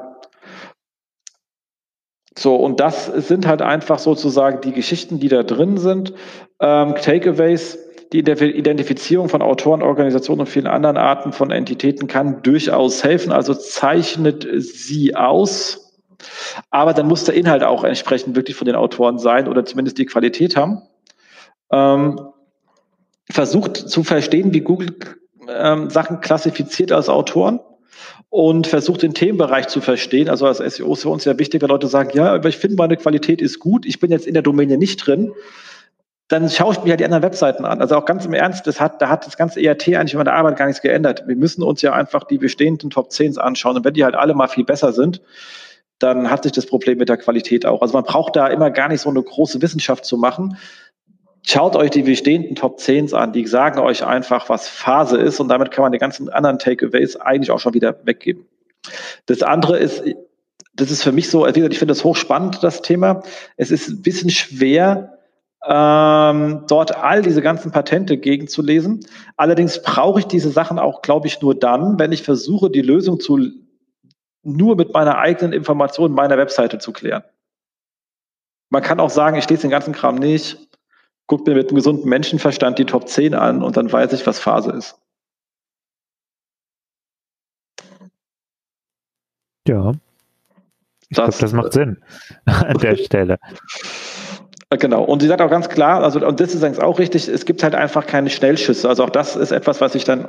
So, und das sind halt einfach sozusagen die Geschichten, die da drin sind. Ähm, Takeaways, die Identifizierung von Autoren, Organisationen und vielen anderen Arten von Entitäten kann durchaus helfen. Also zeichnet sie aus. Aber dann muss der Inhalt auch entsprechend wirklich von den Autoren sein oder zumindest die Qualität haben. Ähm, versucht zu verstehen, wie Google ähm, Sachen klassifiziert als Autoren und versucht den Themenbereich zu verstehen. Also als SEO ist für uns ja wichtig, wenn Leute sagen, ja, aber ich finde meine Qualität ist gut, ich bin jetzt in der Domäne nicht drin, dann schaue ich mir ja die anderen Webseiten an. Also auch ganz im Ernst, das hat, da hat das ganze ERT eigentlich in der Arbeit gar nichts geändert. Wir müssen uns ja einfach die bestehenden Top 10s anschauen und wenn die halt alle mal viel besser sind, dann hat sich das Problem mit der Qualität auch. Also man braucht da immer gar nicht so eine große Wissenschaft zu machen, Schaut euch die bestehenden Top 10s an, die sagen euch einfach, was Phase ist und damit kann man die ganzen anderen Takeaways eigentlich auch schon wieder weggeben. Das andere ist, das ist für mich so, gesagt, ich finde das hochspannend, das Thema. Es ist ein bisschen schwer, ähm, dort all diese ganzen Patente gegenzulesen. Allerdings brauche ich diese Sachen auch, glaube ich, nur dann, wenn ich versuche, die Lösung zu nur mit meiner eigenen Information meiner Webseite zu klären. Man kann auch sagen, ich lese den ganzen Kram nicht, guck mir mit einem gesunden Menschenverstand die Top 10 an und dann weiß ich, was Phase ist. Ja. Ich glaube, das macht Sinn an der Stelle. Genau. Und sie sagt auch ganz klar, also, und das ist eigentlich auch richtig, es gibt halt einfach keine Schnellschüsse. Also auch das ist etwas, was ich dann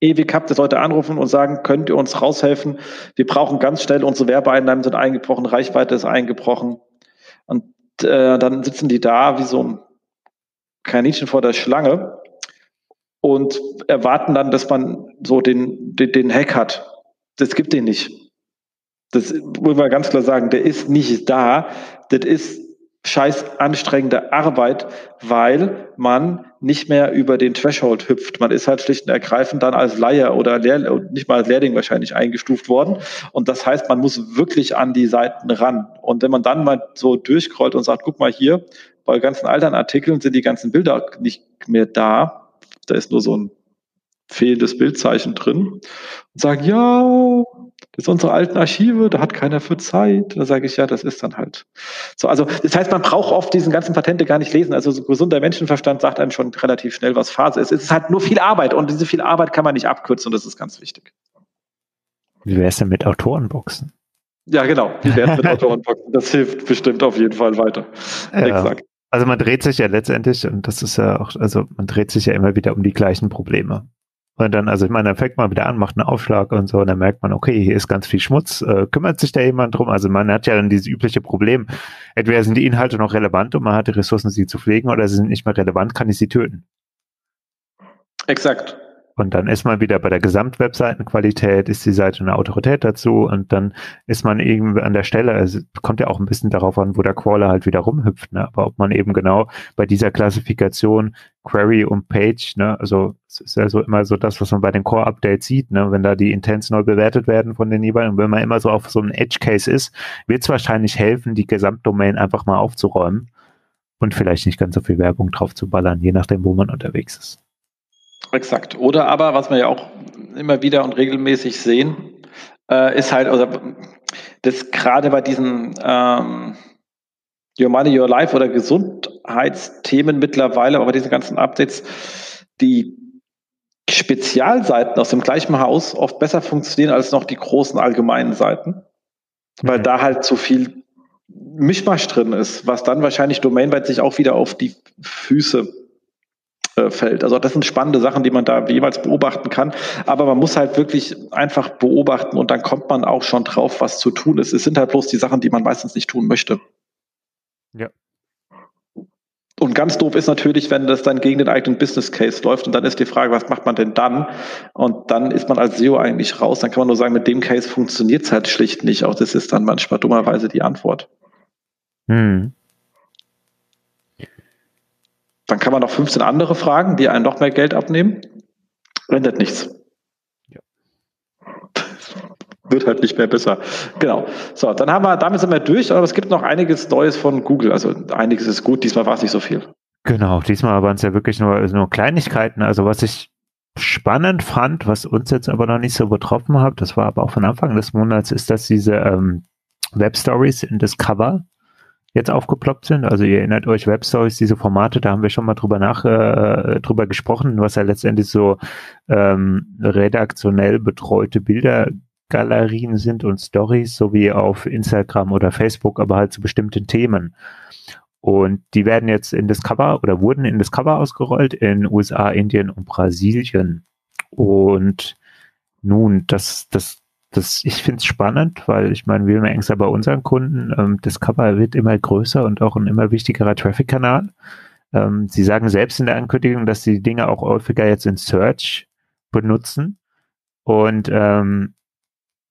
ewig habe, dass Leute anrufen und sagen, könnt ihr uns raushelfen? Wir brauchen ganz schnell, unsere Werbeeinnahmen sind eingebrochen, Reichweite ist eingebrochen. Und äh, dann sitzen die da wie so ein Kaninchen vor der Schlange und erwarten dann, dass man so den, den, den Hack hat. Das gibt den nicht. Das muss man ganz klar sagen, der ist nicht da. Das ist scheiß anstrengende Arbeit, weil man nicht mehr über den Threshold hüpft. Man ist halt schlicht und ergreifend dann als Laie oder Lehr nicht mal als Lehrling wahrscheinlich eingestuft worden. Und das heißt, man muss wirklich an die Seiten ran. Und wenn man dann mal so durchkrollt und sagt, guck mal hier, bei ganzen alten Artikeln sind die ganzen Bilder nicht mehr da. Da ist nur so ein fehlendes Bildzeichen drin. Und sagen, ja, das sind unsere alten Archive, da hat keiner für Zeit. Da sage ich, ja, das ist dann halt. So, also das heißt, man braucht oft diesen ganzen Patente gar nicht lesen. Also so gesunder Menschenverstand sagt einem schon relativ schnell, was Phase ist. Es ist halt nur viel Arbeit und diese viel Arbeit kann man nicht abkürzen und das ist ganz wichtig. Wie wäre es denn mit Autorenboxen? Ja, genau. Wie wäre es mit Autorenboxen? Das hilft bestimmt auf jeden Fall weiter. Ja. Exakt. Also man dreht sich ja letztendlich, und das ist ja auch, also man dreht sich ja immer wieder um die gleichen Probleme. Und dann, also ich meine, dann fängt man wieder an, macht einen Aufschlag und so, und dann merkt man, okay, hier ist ganz viel Schmutz, äh, kümmert sich da jemand drum? Also man hat ja dann dieses übliche Problem, entweder sind die Inhalte noch relevant und man hat die Ressourcen, sie zu pflegen, oder sie sind nicht mehr relevant, kann ich sie töten. Exakt. Und dann ist man wieder bei der Gesamtwebseitenqualität, ist die Seite eine Autorität dazu und dann ist man irgendwie an der Stelle, also kommt ja auch ein bisschen darauf an, wo der Crawler halt wieder rumhüpft, ne? aber ob man eben genau bei dieser Klassifikation Query und Page, ne, also es ist ja so immer so das, was man bei den Core-Updates sieht, ne, wenn da die Intents neu bewertet werden von den jeweiligen, wenn man immer so auf so einem Edge-Case ist, wird es wahrscheinlich helfen, die Gesamtdomain einfach mal aufzuräumen und vielleicht nicht ganz so viel Werbung drauf zu ballern, je nachdem, wo man unterwegs ist. Exakt. Oder aber, was wir ja auch immer wieder und regelmäßig sehen, äh, ist halt, oder das gerade bei diesen ähm, Your Money, Your Life oder Gesundheitsthemen mittlerweile, aber bei diesen ganzen Updates, die Spezialseiten aus dem gleichen Haus oft besser funktionieren als noch die großen allgemeinen Seiten, weil mhm. da halt zu viel Mischmasch drin ist, was dann wahrscheinlich Domainweit sich auch wieder auf die Füße äh, fällt. Also das sind spannende Sachen, die man da jeweils beobachten kann. Aber man muss halt wirklich einfach beobachten und dann kommt man auch schon drauf, was zu tun ist. Es sind halt bloß die Sachen, die man meistens nicht tun möchte. Ja. Und ganz doof ist natürlich, wenn das dann gegen den eigenen Business Case läuft und dann ist die Frage, was macht man denn dann? Und dann ist man als SEO eigentlich raus. Dann kann man nur sagen, mit dem Case funktioniert es halt schlicht nicht. Auch das ist dann manchmal dummerweise die Antwort. Hm. Dann kann man noch 15 andere fragen, die einen noch mehr Geld abnehmen. Rendet nichts. Ja. Wird halt nicht mehr besser. Genau. So, dann haben wir, damit sind wir durch, aber es gibt noch einiges Neues von Google. Also einiges ist gut, diesmal war es nicht so viel. Genau, diesmal waren es ja wirklich nur, nur Kleinigkeiten. Also was ich spannend fand, was uns jetzt aber noch nicht so betroffen hat, das war aber auch von Anfang des Monats, ist, dass diese ähm, Web Stories in Discover jetzt aufgeploppt sind. Also ihr erinnert euch Web Stories, diese Formate, da haben wir schon mal drüber nach äh, drüber gesprochen, was ja letztendlich so ähm, redaktionell betreute Bildergalerien sind und Stories, so wie auf Instagram oder Facebook, aber halt zu bestimmten Themen. Und die werden jetzt in Discover oder wurden in Discover ausgerollt in USA, Indien und Brasilien. Und nun, das, das das, ich finde es spannend, weil ich meine, wir merken es ja bei unseren Kunden, ähm, Discover wird immer größer und auch ein immer wichtigerer Traffic-Kanal. Ähm, sie sagen selbst in der Ankündigung, dass sie die Dinge auch häufiger jetzt in Search benutzen. Und ähm,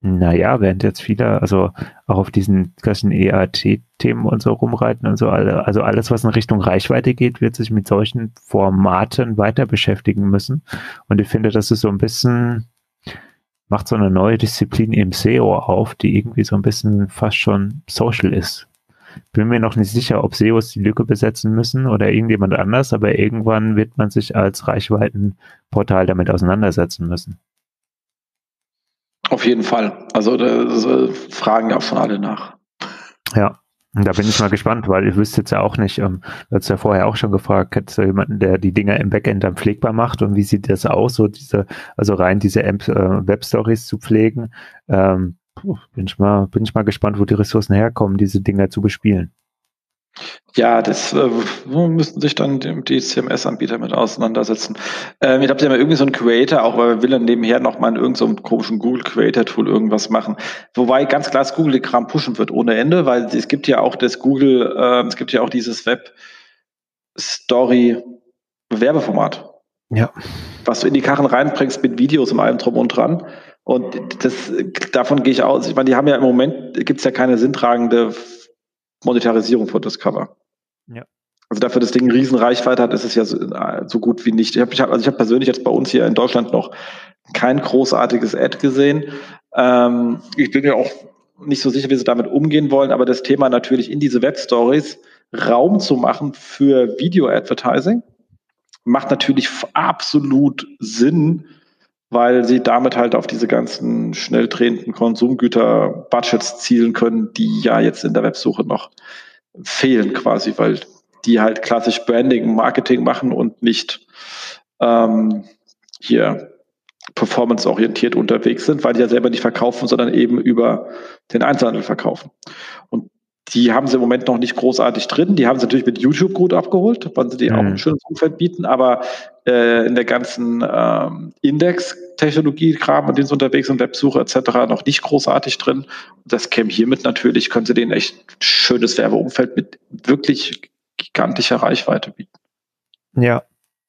naja, während jetzt viele, also auch auf diesen ganzen EAT-Themen und so rumreiten und so, also alles, was in Richtung Reichweite geht, wird sich mit solchen Formaten weiter beschäftigen müssen. Und ich finde, das ist so ein bisschen, macht so eine neue Disziplin im SEO auf, die irgendwie so ein bisschen fast schon social ist. Bin mir noch nicht sicher, ob SEOs die Lücke besetzen müssen oder irgendjemand anders, aber irgendwann wird man sich als Reichweitenportal damit auseinandersetzen müssen. Auf jeden Fall. Also da fragen ja auch schon alle nach. Ja, da bin ich mal gespannt, weil ich wüsste jetzt ja auch nicht, ähm, du hast ja vorher auch schon gefragt, hättest du jemanden, der die Dinger im Backend dann pflegbar macht und wie sieht das aus, so diese, also rein diese äh, Web-Stories zu pflegen, ähm, bin ich mal, bin ich mal gespannt, wo die Ressourcen herkommen, diese Dinger zu bespielen. Ja, das äh, müssten sich dann die, die CMS-Anbieter mit auseinandersetzen. Ähm, ich glaube, sie haben ja irgendwie so einen Creator, auch weil wir will dann nebenher noch mal in irgendeinem so komischen Google Creator-Tool irgendwas machen. Wobei ganz klar das Google den Kram pushen wird ohne Ende, weil es gibt ja auch das Google, äh, es gibt ja auch dieses Web Story Werbeformat. Ja. Was du in die Karren reinbringst mit Videos im allem drum und dran. Und das, davon gehe ich aus. Ich meine, die haben ja im Moment, gibt es ja keine sinntragende Monetarisierung von Discover. Ja. Also dafür das Ding eine riesen Reichweite hat, ist es ja so, äh, so gut wie nicht. Ich habe ich hab, also ich hab persönlich jetzt bei uns hier in Deutschland noch kein großartiges Ad gesehen. Ähm, ich bin mir auch nicht so sicher, wie sie damit umgehen wollen, aber das Thema natürlich in diese Web-Stories Raum zu machen für Video-Advertising macht natürlich absolut Sinn, weil sie damit halt auf diese ganzen schnell drehenden Konsumgüter-Budgets zielen können, die ja jetzt in der Websuche noch fehlen quasi, weil die halt klassisch Branding, Marketing machen und nicht ähm, hier performance-orientiert unterwegs sind, weil die ja selber nicht verkaufen, sondern eben über den Einzelhandel verkaufen. Und die haben sie im Moment noch nicht großartig drin. Die haben sie natürlich mit YouTube gut abgeholt, weil sie die mhm. auch ein schönes Umfeld bieten. Aber äh, in der ganzen ähm, Index-Technologie-Kram, an denen sie unterwegs sind, Websuche etc., noch nicht großartig drin. Das käme hiermit natürlich, können sie denen echt schönes Werbeumfeld mit wirklich gigantischer Reichweite bieten. Ja,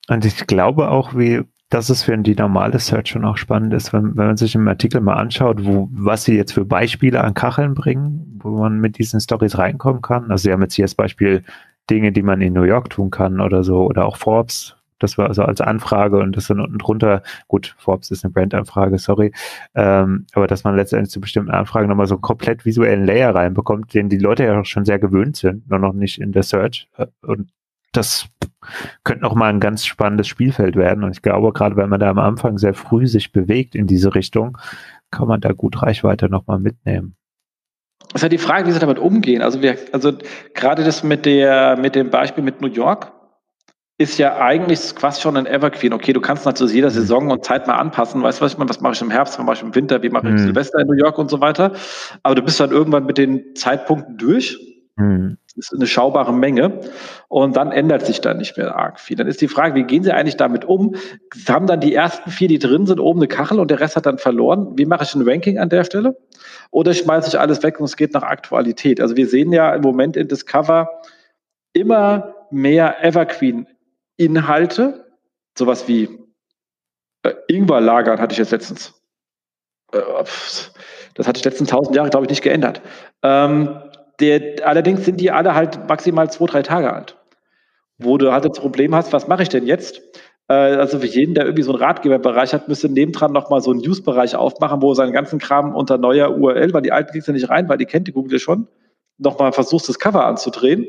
und ich glaube auch, wie dass es für die normale Search schon auch spannend ist, wenn, wenn man sich im Artikel mal anschaut, wo, was sie jetzt für Beispiele an Kacheln bringen, wo man mit diesen Stories reinkommen kann. Also sie haben jetzt hier als Beispiel Dinge, die man in New York tun kann oder so, oder auch Forbes Das war also als Anfrage und das dann unten drunter, gut, Forbes ist eine Brandanfrage, sorry, ähm, aber dass man letztendlich zu bestimmten Anfragen nochmal so einen komplett visuellen Layer reinbekommt, den die Leute ja auch schon sehr gewöhnt sind, nur noch nicht in der Search. Und das könnte noch mal ein ganz spannendes Spielfeld werden. Und ich glaube, gerade wenn man da am Anfang sehr früh sich bewegt in diese Richtung, kann man da gut Reichweite noch mal mitnehmen. Das ist ja die Frage, wie sie damit umgehen. Also wir, also gerade das mit der, mit dem Beispiel mit New York ist ja eigentlich quasi schon ein Evergreen. Okay, du kannst natürlich jeder mhm. Saison und Zeit mal anpassen. Weißt du, was ich meine? Was mache ich im Herbst, was mache ich im Winter, wie mache ich mhm. Silvester in New York und so weiter. Aber du bist dann irgendwann mit den Zeitpunkten durch. Mhm. Das ist eine schaubare Menge. Und dann ändert sich da nicht mehr arg viel. Dann ist die Frage, wie gehen sie eigentlich damit um? Haben dann die ersten vier, die drin sind, oben eine Kachel und der Rest hat dann verloren? Wie mache ich ein Ranking an der Stelle? Oder schmeiße ich alles weg und es geht nach Aktualität? Also wir sehen ja im Moment in Discover immer mehr Evergreen-Inhalte, sowas wie äh, Ingwer lagern hatte ich jetzt letztens. Äh, das hatte ich letzten tausend Jahre, glaube ich, nicht geändert. Ähm, der, allerdings sind die alle halt maximal zwei, drei Tage alt. Wo du halt das Problem hast, was mache ich denn jetzt? Äh, also für jeden, der irgendwie so einen Ratgeberbereich hat, müsste nebendran nochmal so einen News-Bereich aufmachen, wo seinen ganzen Kram unter neuer URL, weil die alten kriegst du nicht rein, weil die kennt die Google schon, nochmal versuchst, das Cover anzudrehen.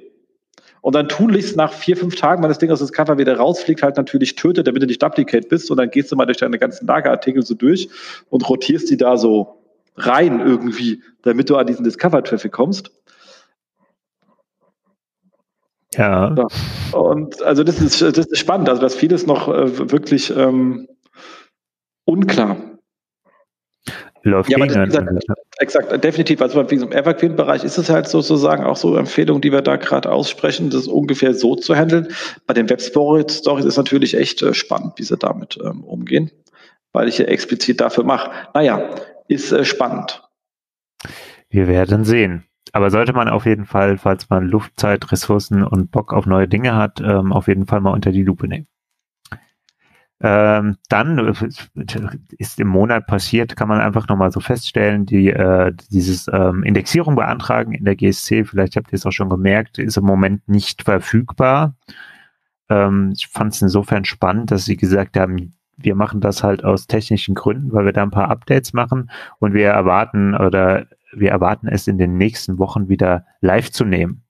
Und dann tunlichst nach vier, fünf Tagen, wenn das Ding aus dem Cover wieder rausfliegt, halt natürlich tötet, damit du nicht Duplicate bist. Und dann gehst du mal durch deine ganzen Lagerartikel so durch und rotierst die da so rein irgendwie, damit du an diesen Discover-Traffic kommst. Ja. ja. Und also das ist, das ist spannend, also dass vieles noch äh, wirklich ähm, unklar. Läuft ja, aber das, gesagt, exakt, definitiv. Also im Evergreen-Bereich ist es halt sozusagen auch so Empfehlung, die wir da gerade aussprechen, das ungefähr so zu handeln. Bei den Web-Stories ist natürlich echt äh, spannend, wie sie damit ähm, umgehen, weil ich ja explizit dafür mache. Naja, ist äh, spannend. Wir werden sehen. Aber sollte man auf jeden Fall, falls man Luft, Ressourcen und Bock auf neue Dinge hat, ähm, auf jeden Fall mal unter die Lupe nehmen. Ähm, dann äh, ist im Monat passiert, kann man einfach nochmal so feststellen, die äh, dieses ähm, Indexierung beantragen in der GSC, vielleicht habt ihr es auch schon gemerkt, ist im Moment nicht verfügbar. Ähm, ich fand es insofern spannend, dass sie gesagt haben, wir machen das halt aus technischen Gründen, weil wir da ein paar Updates machen und wir erwarten oder wir erwarten es in den nächsten Wochen wieder live zu nehmen.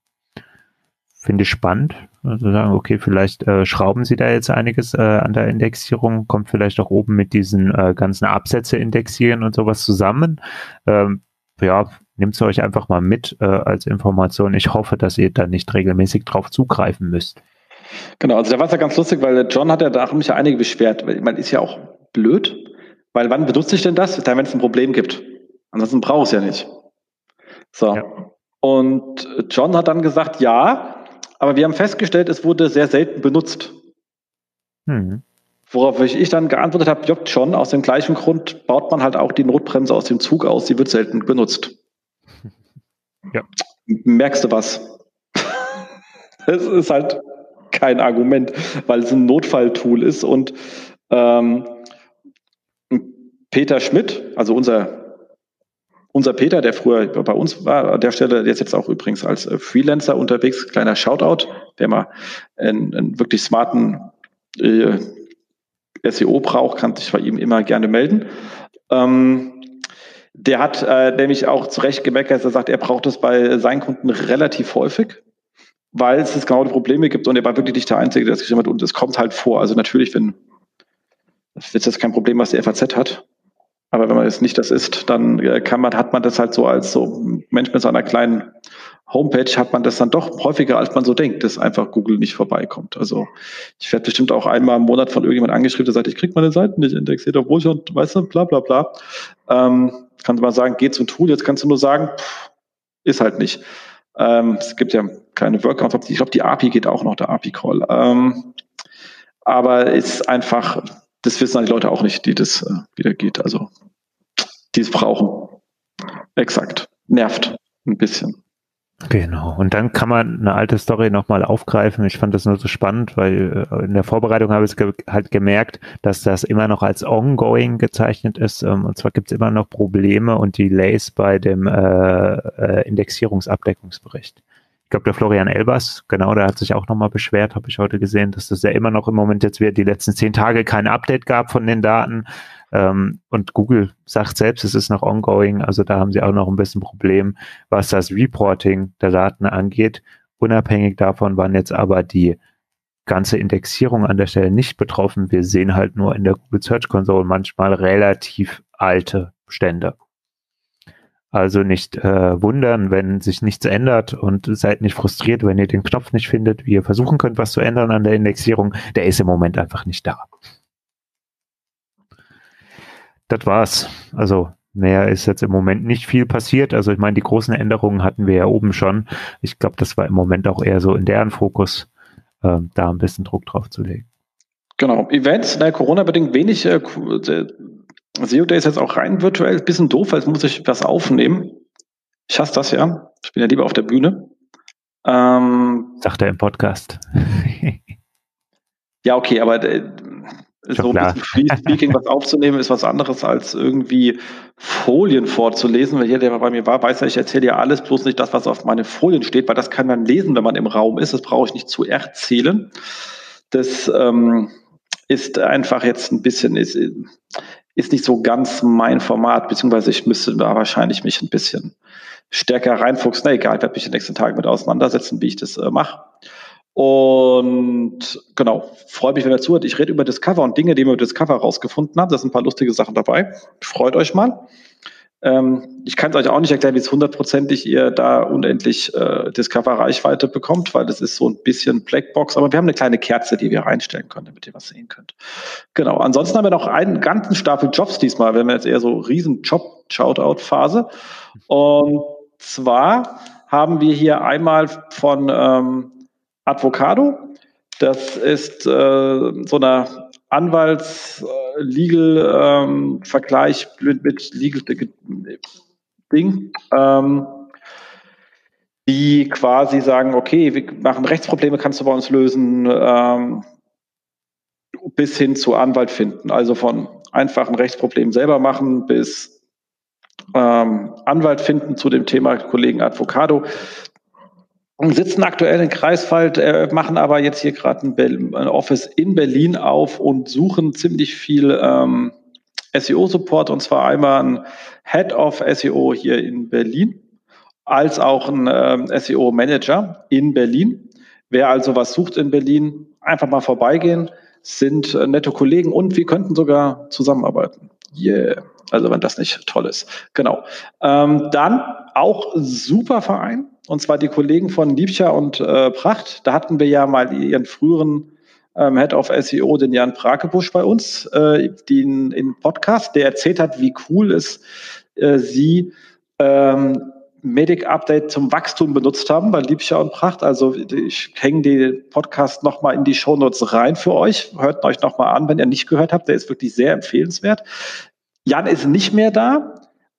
Finde ich spannend. Also sagen, okay, vielleicht äh, schrauben Sie da jetzt einiges äh, an der Indexierung, kommt vielleicht auch oben mit diesen äh, ganzen Absätze indexieren und sowas zusammen. Ähm, ja, nehmt es euch einfach mal mit äh, als Information. Ich hoffe, dass ihr da nicht regelmäßig drauf zugreifen müsst. Genau, also da war es ja ganz lustig, weil John hat ja da mich ja einige beschwert. Man ist ja auch blöd, weil wann benutze ich denn das? Dann, wenn es ein Problem gibt. Ansonsten brauche ich es ja nicht. So. Ja. Und John hat dann gesagt, ja, aber wir haben festgestellt, es wurde sehr selten benutzt. Mhm. Worauf ich dann geantwortet habe, Job John, aus dem gleichen Grund baut man halt auch die Notbremse aus dem Zug aus, die wird selten benutzt. Ja. Merkst du was? Es ist halt kein Argument, weil es ein Notfalltool ist und ähm, Peter Schmidt, also unser unser Peter, der früher bei uns war, an der Stelle, der ist jetzt auch übrigens als äh, Freelancer unterwegs, kleiner Shoutout, der mal einen, einen wirklich smarten äh, SEO braucht, kann sich bei ihm immer gerne melden. Ähm, der hat äh, nämlich auch zu Recht gemeckert, dass er sagt, er braucht es bei seinen Kunden relativ häufig, weil es genau die Probleme gibt und er war wirklich nicht der Einzige, der das geschrieben hat und es kommt halt vor. Also natürlich, wenn das ist jetzt kein Problem, was die FAZ hat, aber wenn man jetzt nicht das ist, dann äh, kann man, hat man das halt so als so Mensch mit so einer kleinen Homepage hat man das dann doch häufiger, als man so denkt, dass einfach Google nicht vorbeikommt. Also ich werde bestimmt auch einmal im Monat von irgendjemand angeschrieben, der sagt, ich kriege meine Seiten nicht indexiert, obwohl ich und weißt du, bla bla bla. Ähm, kannst du mal sagen, geh zum Tool, jetzt kannst du nur sagen, pff, ist halt nicht. Ähm, es gibt ja keine Workarounds, ich glaube, die API geht auch noch, der API-Call. Ähm, aber ist einfach das wissen die Leute auch nicht, die das äh, wieder geht. Also die es brauchen. Exakt. Nervt ein bisschen. Genau. Und dann kann man eine alte Story nochmal aufgreifen. Ich fand das nur so spannend, weil äh, in der Vorbereitung habe ich ge halt gemerkt, dass das immer noch als ongoing gezeichnet ist. Ähm, und zwar gibt es immer noch Probleme und Delays bei dem äh, äh, Indexierungsabdeckungsbericht glaube, der Florian Elbers, genau, der hat sich auch nochmal beschwert, habe ich heute gesehen, dass das ja immer noch im Moment jetzt wieder die letzten zehn Tage kein Update gab von den Daten. Ähm, und Google sagt selbst, es ist noch ongoing, also da haben sie auch noch ein bisschen Problem, was das Reporting der Daten angeht. Unabhängig davon waren jetzt aber die ganze Indexierung an der Stelle nicht betroffen. Wir sehen halt nur in der Google Search Console manchmal relativ alte Stände. Also nicht äh, wundern, wenn sich nichts ändert und seid nicht frustriert, wenn ihr den Knopf nicht findet, wie ihr versuchen könnt, was zu ändern an der Indexierung. Der ist im Moment einfach nicht da. Das war's. Also mehr ist jetzt im Moment nicht viel passiert. Also ich meine, die großen Änderungen hatten wir ja oben schon. Ich glaube, das war im Moment auch eher so in deren Fokus, äh, da ein bisschen Druck drauf zu legen. Genau. Events, Corona-bedingt wenig äh, SEO Day ist jetzt auch rein virtuell, bisschen doof, weil jetzt muss ich was aufnehmen. Ich hasse das ja. Ich bin ja lieber auf der Bühne. Ähm, Sagt er im Podcast. ja, okay, aber äh, so ein bisschen Free Speaking was aufzunehmen ist was anderes als irgendwie Folien vorzulesen. Weil jeder, der bei mir war, weiß ja, ich erzähle ja alles, bloß nicht das, was auf meine Folien steht, weil das kann man lesen, wenn man im Raum ist. Das brauche ich nicht zu erzählen. Das ähm, ist einfach jetzt ein bisschen, ist, ist nicht so ganz mein Format, beziehungsweise ich müsste da wahrscheinlich mich ein bisschen stärker reinfuchsen. Na egal, ich werde mich den nächsten Tagen mit auseinandersetzen, wie ich das äh, mache. Und genau, freue mich, wenn ihr zuhört. Ich rede über Discover und Dinge, die wir über Discover rausgefunden haben. Da sind ein paar lustige Sachen dabei. Freut euch mal. Ähm, ich kann es euch auch nicht erklären, wie es hundertprozentig ihr da unendlich äh, Discover-Reichweite bekommt, weil das ist so ein bisschen Blackbox. Aber wir haben eine kleine Kerze, die wir reinstellen können, damit ihr was sehen könnt. Genau. Ansonsten haben wir noch einen ganzen Stapel Jobs diesmal. Wir haben jetzt eher so riesen Job-Shoutout-Phase. Und zwar haben wir hier einmal von ähm, Advocado. Das ist äh, so eine Anwalts-Legal-Vergleich ähm, mit, mit Legal Ding, ähm, die quasi sagen, okay, wir machen Rechtsprobleme, kannst du bei uns lösen, ähm, bis hin zu Anwalt finden. Also von einfachen Rechtsproblemen selber machen bis ähm, Anwalt finden zu dem Thema Kollegen Advocado sitzen aktuell in Kreiswald, äh, machen aber jetzt hier gerade ein, ein, Office in Berlin auf und suchen ziemlich viel ähm, SEO-Support und zwar einmal ein Head of SEO hier in Berlin, als auch ein ähm, SEO-Manager in Berlin. Wer also was sucht in Berlin, einfach mal vorbeigehen, sind äh, nette Kollegen und wir könnten sogar zusammenarbeiten. Yeah. Also wenn das nicht toll ist. Genau. Ähm, dann auch super Verein, und zwar die Kollegen von Liebscher und äh, Pracht. Da hatten wir ja mal ihren früheren ähm, Head of SEO, den Jan Prakebusch bei uns, äh, den in Podcast, der erzählt hat, wie cool es äh, sie ähm, Medic Update zum Wachstum benutzt haben bei Liebscher und Pracht. Also ich hänge den Podcast nochmal in die Shownotes rein für euch. Hört euch nochmal an, wenn ihr nicht gehört habt. Der ist wirklich sehr empfehlenswert. Jan ist nicht mehr da,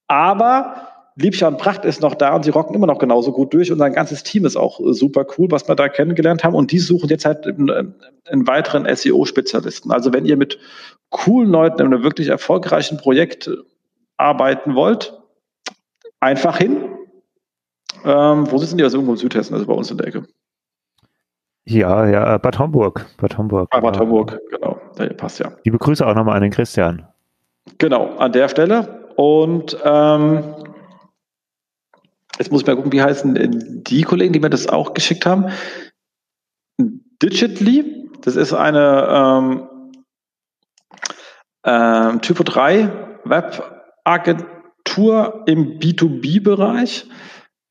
aber Liebscher und Pracht ist noch da und sie rocken immer noch genauso gut durch und sein ganzes Team ist auch äh, super cool, was wir da kennengelernt haben und die suchen jetzt halt einen, einen weiteren SEO-Spezialisten. Also wenn ihr mit coolen Leuten in einem wirklich erfolgreichen Projekt arbeiten wollt, einfach hin. Ähm, wo sitzen die? Also irgendwo in Südhessen, also bei uns in der Ecke. Ja, ja, Bad Homburg. Bad Homburg. Ah, Bad Homburg, genau. Da passt ja. Die begrüße auch nochmal an den Christian. Genau, an der Stelle. Und ähm, jetzt muss ich mal gucken, wie heißen die Kollegen, die mir das auch geschickt haben. Digitally, das ist eine ähm, ähm, Typo 3 Webagentur im B2B-Bereich.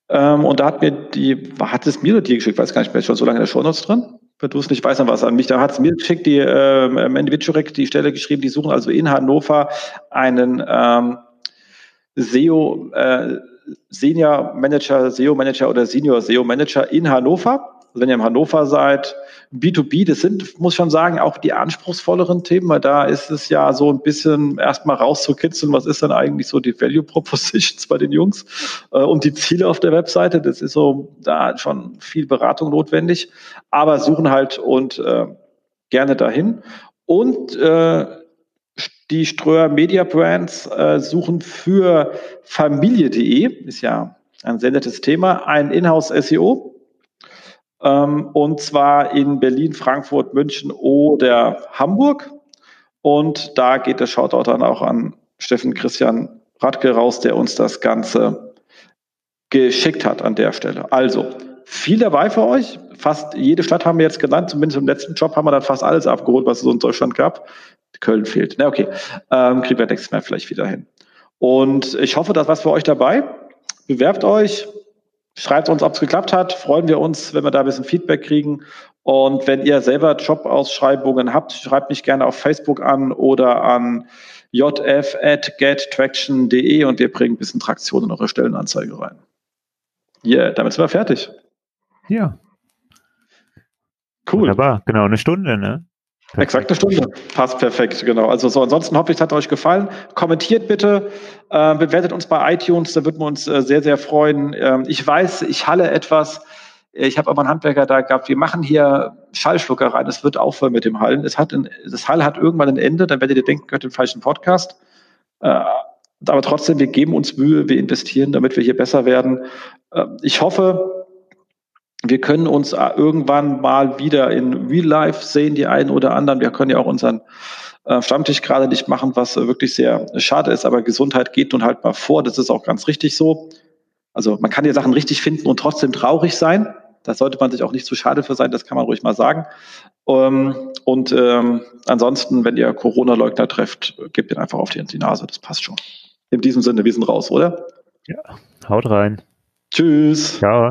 Ähm, und da hat mir die, hat es mir die geschickt, weiß gar nicht mehr, ist schon so lange in der Shownotes drin wenn du es nicht weißt, dann was an mich. Da hat es mir geschickt, die äh, Mandy Wiczurek, die Stelle geschrieben, die suchen also in Hannover einen ähm, SEO, äh, Senior Manager, SEO Manager oder Senior SEO Manager in Hannover. Also wenn ihr in Hannover seid, B2B, das sind, muss schon sagen, auch die anspruchsvolleren Themen, weil da ist es ja so ein bisschen erstmal rauszukitzeln, was ist denn eigentlich so die Value Propositions bei den Jungs äh, und die Ziele auf der Webseite. Das ist so da schon viel Beratung notwendig, aber suchen halt und äh, gerne dahin. Und äh, die Ströer Media Brands äh, suchen für Familie.de, ist ja ein sehr nettes Thema, ein Inhouse SEO Ähm, und zwar in Berlin, Frankfurt, München oder Hamburg. Und da geht der Shoutout dann auch an Steffen Christian Radke raus, der uns das Ganze geschickt hat an der Stelle. Also, viel dabei für euch. Fast jede Stadt haben wir jetzt genannt. Zumindest im letzten Job haben wir dann fast alles abgeholt, was es in Deutschland gab. Köln fehlt. Na, okay. Ähm, kriegen wir nächstes Mal vielleicht wieder hin. Und ich hoffe, dass was für euch dabei. Bewerbt euch, schreibt uns, ob es geklappt hat. Freuen wir uns, wenn wir da ein bisschen Feedback kriegen. Und wenn ihr selber Jobausschreibungen habt, schreibt mich gerne auf Facebook an oder an jf at gettraction.de und wir bringen ein bisschen Traktion in eure Stellenanzeige rein. Ja, yeah, damit sind wir fertig. Ja. Cool. Wunderbar, genau eine Stunde, ne? Perfekt. Exakt eine Stunde. Passt perfekt, genau. Also so, ansonsten hoffe ich, es hat euch gefallen. Kommentiert bitte, äh, bewertet uns bei iTunes, da würden wir uns äh, sehr, sehr freuen. Ähm, ich weiß, ich halle etwas. Ich habe aber einen Handwerker da gehabt, wir machen hier Schallschlucker rein, es wird aufhören mit dem Hallen. Es hat ein, das Hall hat irgendwann ein Ende, dann werdet ihr denken, gehört den falschen Podcast. Äh, aber trotzdem, wir geben uns Mühe, wir investieren, damit wir hier besser werden. Äh, ich hoffe, wir können uns äh, irgendwann mal wieder in Real Life sehen, die einen oder anderen. Wir können ja auch unseren äh, Stammtisch gerade nicht machen, was äh, wirklich sehr schade ist, aber Gesundheit geht nun halt mal vor. Das ist auch ganz richtig so. Also man kann ja Sachen richtig finden und trotzdem traurig sein. Da sollte man sich auch nicht zu schade für sein, das kann man ruhig mal sagen. Ähm, und ähm, ansonsten, wenn ihr Corona-Leugner trefft, gebt ihn einfach auf die, die Nase, das passt schon. In diesem Sinne, wir sind raus, oder? Ja, haut rein. Tschüss. Ciao.